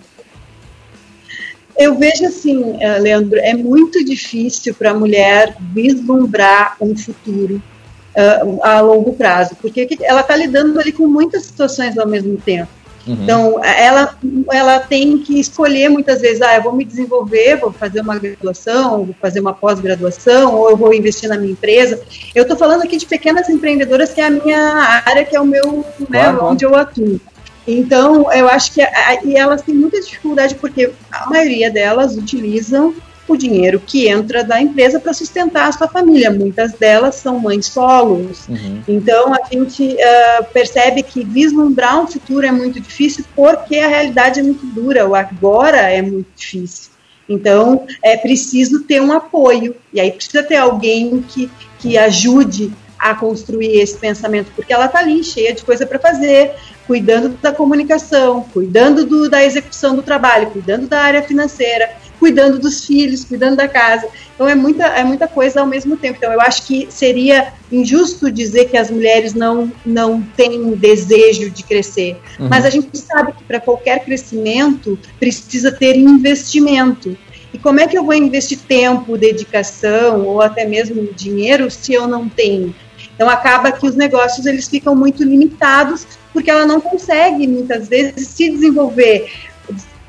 S4: eu vejo assim, eh, Leandro, é muito difícil para a mulher vislumbrar um futuro uh, a longo prazo, porque ela está lidando ali com muitas situações ao mesmo tempo. Uhum. Então, ela, ela tem que escolher muitas vezes, ah, eu vou me desenvolver, vou fazer uma graduação, vou fazer uma pós-graduação, ou eu vou investir na minha empresa. Eu estou falando aqui de pequenas empreendedoras, que é a minha área, que é o meu, né, onde eu atuo. Então, eu acho que e elas têm muita dificuldade porque a maioria delas utilizam o dinheiro que entra da empresa para sustentar a sua família. Muitas delas são mães solos. Uhum. Então, a gente uh, percebe que vislumbrar um futuro é muito difícil porque a realidade é muito dura, o agora é muito difícil. Então, é preciso ter um apoio, e aí precisa ter alguém que, que ajude a construir esse pensamento, porque ela está ali cheia de coisa para fazer, cuidando da comunicação, cuidando do, da execução do trabalho, cuidando da área financeira, cuidando dos filhos, cuidando da casa. Então é muita, é muita coisa ao mesmo tempo. Então eu acho que seria injusto dizer que as mulheres não, não têm desejo de crescer. Uhum. Mas a gente sabe que para qualquer crescimento precisa ter investimento. E como é que eu vou investir tempo, dedicação ou até mesmo dinheiro se eu não tenho? Então acaba que os negócios eles ficam muito limitados porque ela não consegue muitas vezes se desenvolver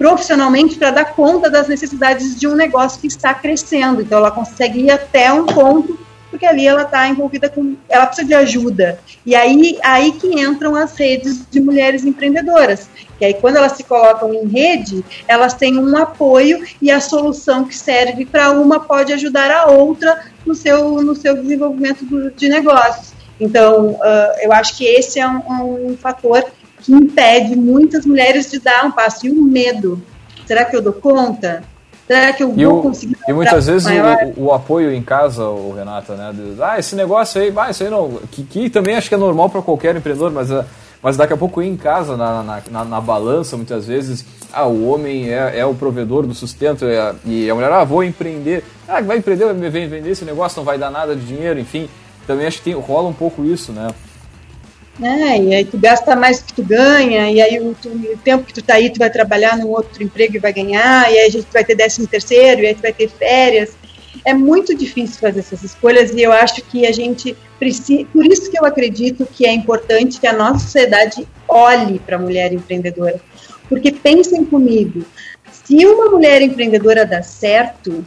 S4: profissionalmente para dar conta das necessidades de um negócio que está crescendo. Então ela consegue ir até um ponto porque ali ela está envolvida com, ela precisa de ajuda. E aí, aí que entram as redes de mulheres empreendedoras. Que aí quando elas se colocam em rede, elas têm um apoio e a solução que serve para uma pode ajudar a outra no seu, no seu desenvolvimento do, de negócios. Então, uh, eu acho que esse é um, um fator que impede muitas mulheres de dar um passo. E o medo. Será que eu dou conta? Será que eu
S1: e
S4: vou
S1: o,
S4: conseguir?
S1: E muitas vezes o, o, apoio em casa, o Renata, né? De, ah, esse negócio aí, ah, isso aí não. Que, que também acho que é normal para qualquer empreendedor, mas, ah, mas daqui a pouco ir em casa, na, na, na, na balança, muitas vezes, ah, o homem é, é o provedor do sustento é, e a mulher, ah, vou empreender. Ah, vai empreender, vai vender esse negócio, não vai dar nada de dinheiro, enfim. Também acho que tem, rola um pouco isso, né?
S4: É, e aí tu gasta mais do que tu ganha, e aí o, tu, o, tempo que tu tá aí, tu vai trabalhar num outro emprego e vai ganhar, e aí a gente vai ter décimo terceiro, e aí tu vai ter férias. É muito difícil fazer essas escolhas e eu acho que a gente precisa. Por isso que eu acredito que é importante que a nossa sociedade olhe para a mulher empreendedora. Porque pensem comigo, se uma mulher empreendedora dá certo,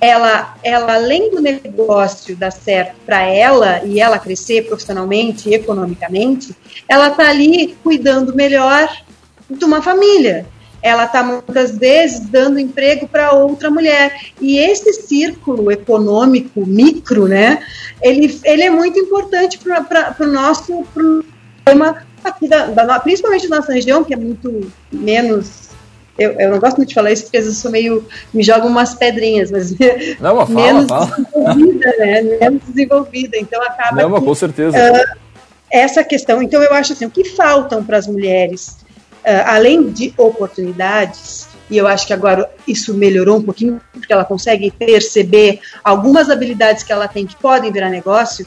S4: ela, ela além do negócio dar certo para ela e ela crescer profissionalmente e economicamente, ela está ali cuidando melhor de uma família. Ela está muitas vezes dando emprego para outra mulher. E esse círculo econômico micro, né, ele, ele é muito importante para o nosso problema aqui, da, da, principalmente da nossa região, que é muito menos eu, eu não gosto muito de falar isso porque às vezes eu sou meio. me jogo umas pedrinhas, mas.
S1: Não, fala,
S4: menos
S1: fala.
S4: desenvolvida, né? Menos desenvolvida. Então acaba.
S1: Não,
S4: que,
S1: com certeza.
S4: Uh, essa questão. Então eu acho assim: o que faltam para as mulheres, uh, além de oportunidades, e eu acho que agora isso melhorou um pouquinho, porque ela consegue perceber algumas habilidades que ela tem que podem virar negócio,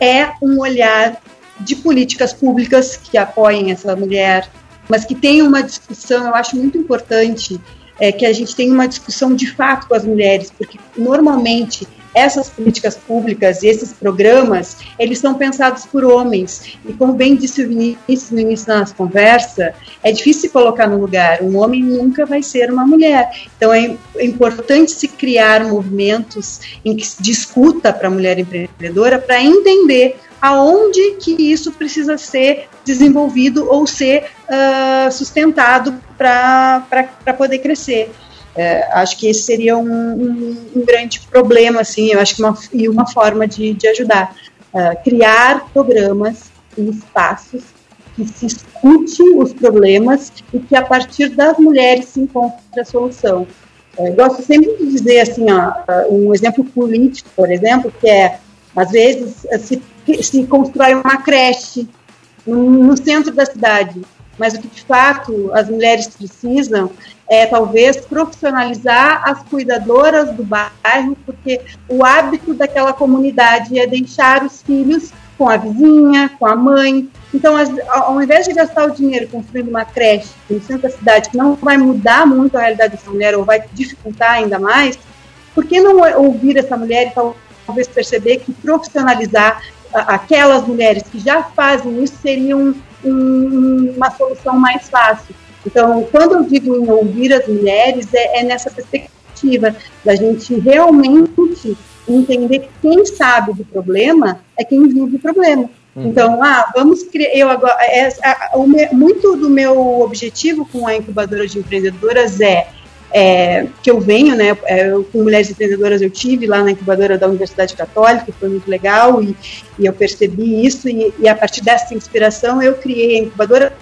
S4: é um olhar de políticas públicas que apoiem essa mulher, mas que tenha uma discussão, eu acho muito importante é, que a gente tenha uma discussão de fato com as mulheres, porque normalmente essas políticas públicas e esses programas, eles são pensados por homens. E como bem disse o Vinícius no início da nossa conversa, é difícil se colocar no lugar. Um homem nunca vai ser uma mulher. Então é, é importante se criar movimentos em que se discuta para a mulher empreendedora para entender aonde que isso precisa ser desenvolvido ou ser uh, sustentado para poder crescer. É, acho que esse seria um, um, um, grande problema, assim, eu acho que uma, e uma forma de, de ajudar. Uh, criar programas e espaços que se escute os problemas e que a partir das mulheres se encontre a solução. É, gosto sempre de dizer assim, ó, um exemplo político, por exemplo, que é às vezes se, se constrói uma creche no, centro da cidade, mas o que de fato as mulheres precisam é talvez profissionalizar as cuidadoras do bairro, porque o hábito daquela comunidade é deixar os filhos com a vizinha, com a mãe. Então, ao invés de gastar o dinheiro construindo uma creche no centro da cidade, que não vai mudar muito a realidade dessa mulher ou vai dificultar ainda mais, por que não ouvir essa mulher e talvez perceber que profissionalizar aquelas mulheres que já fazem isso seria um, um, uma solução mais fácil? Então, quando eu digo em ouvir as mulheres, é, é nessa perspectiva da gente realmente entender que quem sabe do problema é quem vive o problema. Uhum. Então, ah, vamos criar. Eu agora, é, é, o, muito do meu objetivo com a incubadora de empreendedoras é, é que eu venho, né? É, com mulheres empreendedoras eu tive lá na incubadora da Universidade Católica, foi muito legal e, e eu percebi isso e, e a partir dessa inspiração eu criei a incubadora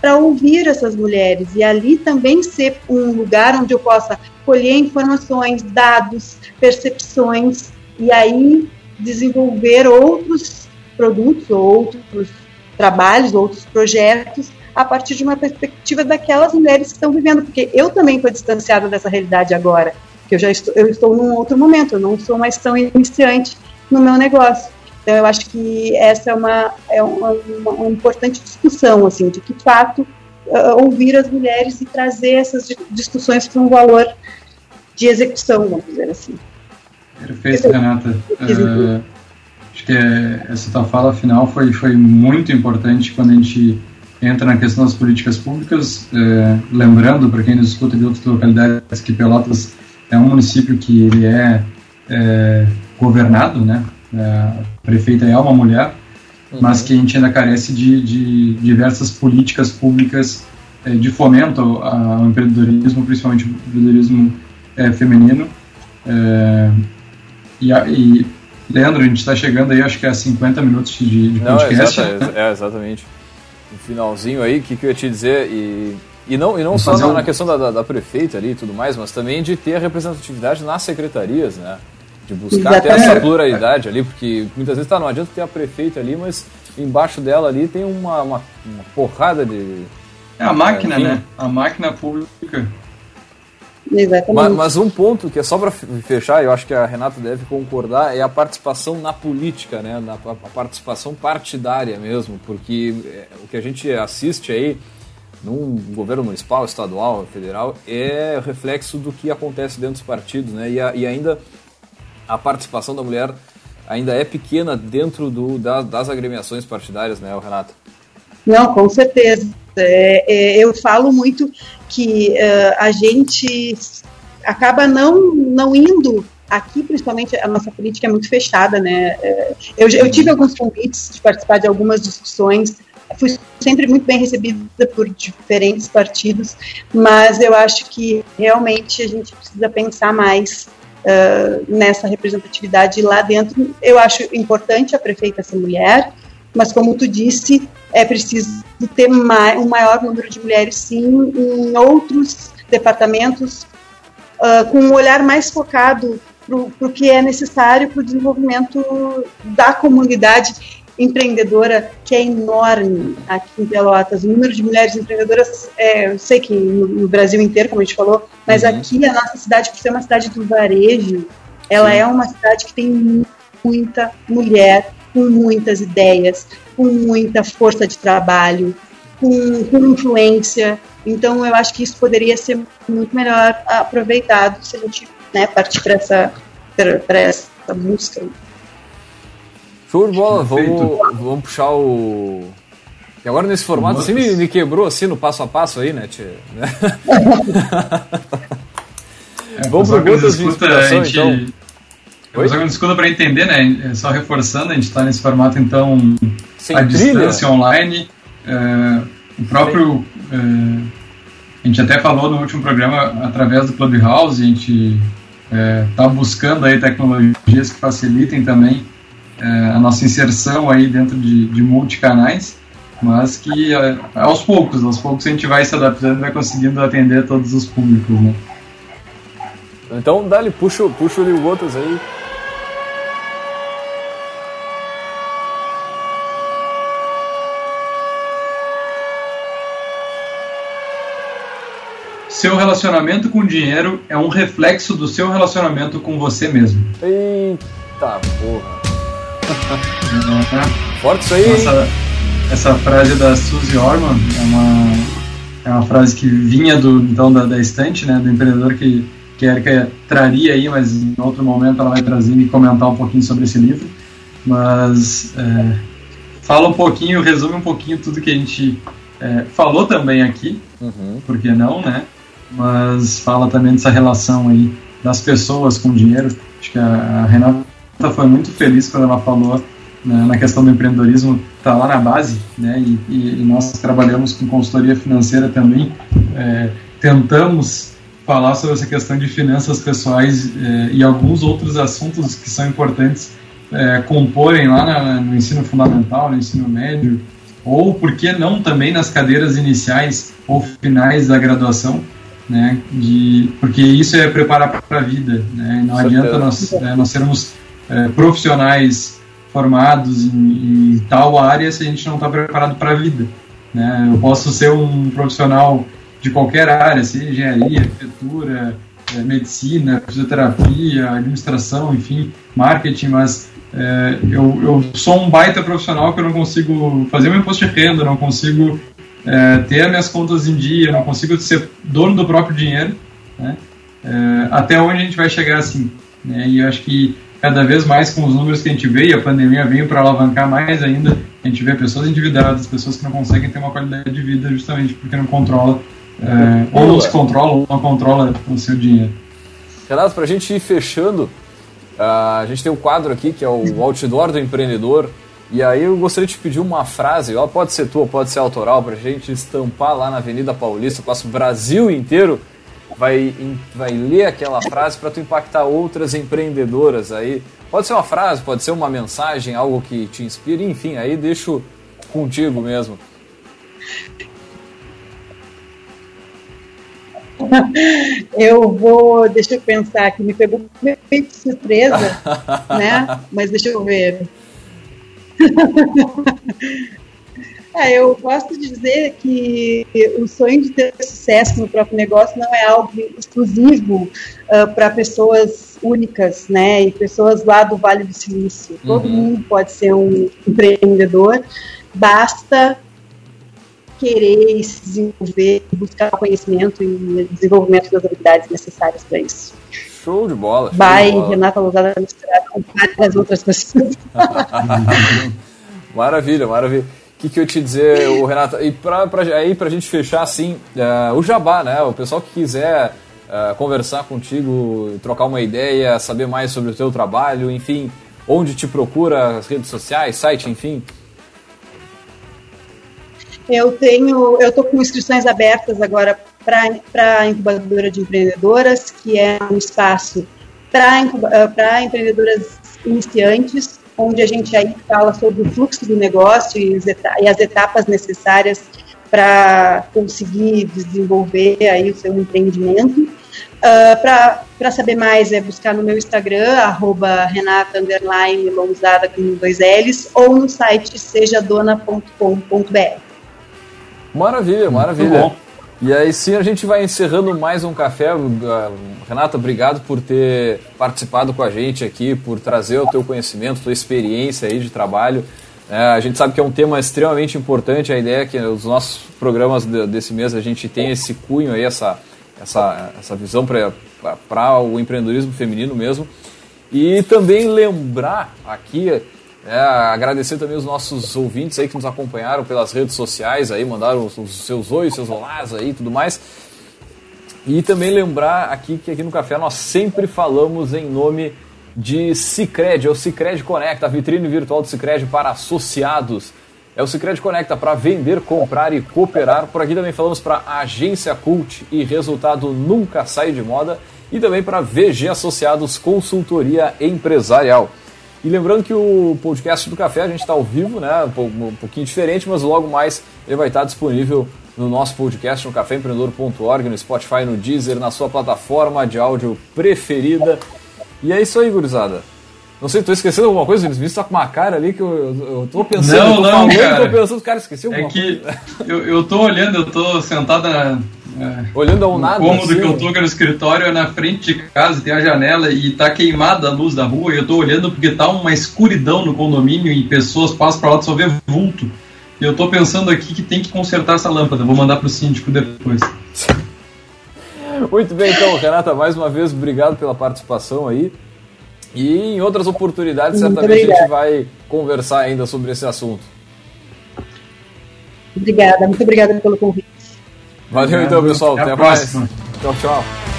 S4: para ouvir essas mulheres e ali também ser um lugar onde eu possa colher informações, dados, percepções e aí desenvolver outros produtos, outros trabalhos, outros projetos a partir de uma perspectiva daquelas mulheres que estão vivendo, porque eu também estou distanciada dessa realidade agora, que eu já estou, eu estou num outro momento, eu não sou mais tão iniciante no meu negócio. Então, eu acho que essa é uma, é uma, uma, uma importante discussão, assim, de que, fato, uh, ouvir as mulheres e trazer essas discussões para um valor de execução, vamos dizer assim.
S3: Perfeito, Renata. Uh, acho que essa tua fala final foi, foi muito importante quando a gente entra na questão das políticas públicas, uh, lembrando para quem nos escuta de outras localidades que Pelotas é um município que ele é, é governado, né, é, a prefeita é uma mulher, uhum. mas que a gente ainda carece de, de diversas políticas públicas é, de fomento ao empreendedorismo, principalmente o empreendedorismo é, feminino. É, e, e, Leandro, a gente está chegando aí, acho que a 50 minutos de, de podcast.
S1: Não, exata, é, exatamente. No finalzinho aí, o que, que eu ia te dizer? E, e não, e não só na, um... na, questão da, da, da, prefeita ali e tudo mais, mas também de ter a representatividade nas secretarias, né? de buscar ter essa pluralidade ali, porque muitas vezes tá, não adianta ter a prefeita ali, mas embaixo dela ali tem uma, uma, uma porrada de.
S3: É a máquina, é, né? A máquina pública.
S1: Exatamente. Mas, mas, um ponto que é só para fechar, eu acho que a Renata deve concordar, é a participação na política, né? Na, a participação partidária mesmo, porque é, o que a gente assiste aí num governo municipal, estadual, federal, é reflexo do que acontece dentro dos partidos, né? E, a, e ainda a participação da mulher ainda é pequena dentro do, da, das agremiações partidárias, né, Renato?
S4: Não, com certeza. É, é, eu falo muito que uh, a gente acaba não, não indo aqui, principalmente, a nossa política é muito fechada, né? É, eu, eu tive alguns convites de participar de algumas discussões, fui sempre muito bem recebida por diferentes partidos, mas eu acho que realmente a gente precisa pensar mais uh, nessa representatividade lá dentro. Eu acho importante a prefeita ser mulher, mas como tu disse, é preciso ter um maior número de mulheres, sim, em outros departamentos, uh, com um olhar mais focado para o que é necessário para o desenvolvimento da comunidade empreendedora que é enorme aqui em Pelotas. O número de mulheres empreendedoras, é, eu sei que no, no, Brasil inteiro, como a gente falou, mas uhum. aqui a nossa cidade, por ser uma cidade do varejo, ela Sim. é uma cidade que tem muita mulher com muitas ideias, com muita força de trabalho, com, com influência. Então, eu acho que isso poderia ser muito melhor aproveitado se a gente né, partir para essa, busca.
S1: Show de bola, vamos, vamos puxar o. E agora nesse formato, assim me, me, quebrou assim no passo a passo aí, né, tia?
S3: É, vamos para outras de inspiração, gente, então. Oi? Só que escuta para entender, né? É só reforçando, a gente está nesse formato, então, Sem trilha. distância, online. É, o próprio. É, a gente até falou no último programa, através do Clubhouse, a gente está é, buscando aí tecnologias que facilitem também é, a nossa inserção aí dentro de, de multicanais, mas que é, aos poucos, aos poucos a gente vai se adaptando e vai conseguindo atender todos os públicos, né?
S1: Então, dá-lhe, puxa, puxa o Gotas aí.
S3: Seu relacionamento com o dinheiro é um reflexo do seu relacionamento com você mesmo.
S1: Eita porra. Forte isso aí.
S3: Essa, essa frase da Suzy Orman é uma, é uma frase que vinha do, então, da, da estante, né, do empreendedor que que a Erika traria aí, mas em outro momento ela vai trazer e comentar um pouquinho sobre esse livro. Mas é, fala um pouquinho, resume um pouquinho tudo que a gente é, falou também aqui, uhum. por que não, né? Mas fala também dessa relação aí das pessoas com o dinheiro. Acho que a, a Renata foi muito feliz quando ela falou né, na questão do empreendedorismo, está lá na base, né? E, e, e, nós trabalhamos com consultoria financeira também, é, tentamos falar sobre essa questão de finanças pessoais eh, e alguns outros assuntos que são importantes eh, comporem lá na, no ensino fundamental, no ensino médio, ou por que não também nas cadeiras iniciais ou finais da graduação, né? De, porque isso é preparar para a vida, né? Não adianta nós, é, nós sermos é, profissionais formados em, em, tal área se a gente não está preparado para a vida, né? Eu posso ser um profissional de qualquer área, seja engenharia, arquitetura, é, medicina, fisioterapia, administração, enfim, marketing, mas é, eu, eu sou um baita profissional que eu não consigo fazer meu imposto de renda, não consigo é, ter as minhas contas em dia, não consigo ser dono do próprio dinheiro, né? É, até onde a gente vai chegar assim? Né? E eu acho que cada vez mais com os números que a gente vê, e a pandemia veio para alavancar mais ainda, a gente vê pessoas endividadas, pessoas que não conseguem ter uma qualidade de vida justamente porque não controla é, ou não se controla ou não controla o seu dinheiro.
S1: Renato, para a gente ir fechando, a gente tem um quadro aqui que é o Outdoor do Empreendedor. E aí eu gostaria de pedir uma frase, ó, pode ser tua, pode ser autoral, para a gente estampar lá na Avenida Paulista, o Brasil inteiro vai, vai ler aquela frase para tu impactar outras empreendedoras aí. Pode ser uma frase, pode ser uma mensagem, algo que te inspire, enfim, aí deixo contigo mesmo.
S4: eu vou, deixa eu pensar aqui, me pegou meio de surpresa, né? Mas deixa eu ver. É, eu gosto de dizer que o sonho de ter sucesso no próprio negócio não é algo exclusivo uh, para pessoas únicas, né? E pessoas lá do Vale do Silício. Uhum. Todo mundo pode ser um empreendedor, basta querer se desenvolver, buscar conhecimento e desenvolvimento das habilidades necessárias para isso.
S1: Show de bola.
S4: Show Vai, de bola. Renata Lousada misturada com várias outras pessoas.
S1: maravilha, maravilha. O que, que eu te dizer, o Renata? E pra, pra, aí, pra gente fechar assim, uh, o Jabá, né? O pessoal que quiser uh, conversar contigo, trocar uma ideia, saber mais sobre o teu trabalho, enfim, onde te procura, as redes sociais, site, enfim.
S4: Eu tenho, eu estou com inscrições abertas agora para a incubadora de empreendedoras, que é um espaço para eh, empreendedoras iniciantes, onde a gente aí fala sobre o fluxo do negócio e, e as etapas necessárias para conseguir desenvolver aí o seu empreendimento. Uh, para saber mais é buscar no meu Instagram, arroba renata, underline, lousada com dois L's, ou no site sejadona.com.br.
S1: Maravilha, maravilha. E aí sim a gente vai encerrando mais um café. Renata, obrigado por ter participado com a gente aqui, por trazer o teu conhecimento, tua experiência aí de trabalho. É, a gente sabe que é um tema extremamente importante, a ideia é que os nossos programas desse mês a gente tem esse cunho aí, essa, essa, essa visão para o empreendedorismo feminino mesmo. E também lembrar aqui, é, agradecer também os nossos ouvintes aí que nos acompanharam pelas redes sociais aí, mandaram os, os seus oi, seus olás aí e tudo mais. E também lembrar aqui que aqui no Café nós sempre falamos em nome de Cicred, é o Cicred Conecta, a vitrine virtual do Cicred para associados. É o Cicred Conecta para vender, comprar e cooperar. Por aqui também falamos para Agência Cult e Resultado Nunca Sai de Moda. E também para VG Associados Consultoria Empresarial. E lembrando que o podcast do Café a gente está ao vivo, né? Um pouquinho diferente, mas logo mais ele vai estar disponível no nosso podcast no caféempreendedor.org, no Spotify, no Deezer, na sua plataforma de áudio preferida. E é isso aí, gurizada. Não sei, tô esquecendo alguma coisa, eles está com uma cara ali que eu, eu, eu tô pensando,
S3: não,
S1: eu tô
S3: não,
S1: falando,
S3: cara.
S1: tô pensando, cara, esqueci alguma
S3: é que
S1: coisa.
S3: Eu, eu tô olhando, eu tô sentado na, é,
S1: Olhando ao nada.
S3: O cômodo
S1: assim.
S3: que eu tô que é no escritório é na frente de casa, tem a janela e tá queimada a luz da rua. E eu tô olhando porque tá uma escuridão no condomínio e pessoas passam pra lá e só vê vulto. E eu tô pensando aqui que tem que consertar essa lâmpada. Vou mandar pro síndico depois.
S1: Muito bem, então, Renata, mais uma vez, obrigado pela participação aí. E em outras oportunidades, certamente a gente vai conversar ainda sobre esse assunto.
S4: Obrigada, muito obrigada pelo convite.
S1: Valeu então, pessoal.
S3: Até a
S1: Até, mais.
S3: próxima.
S1: Tchau, tchau.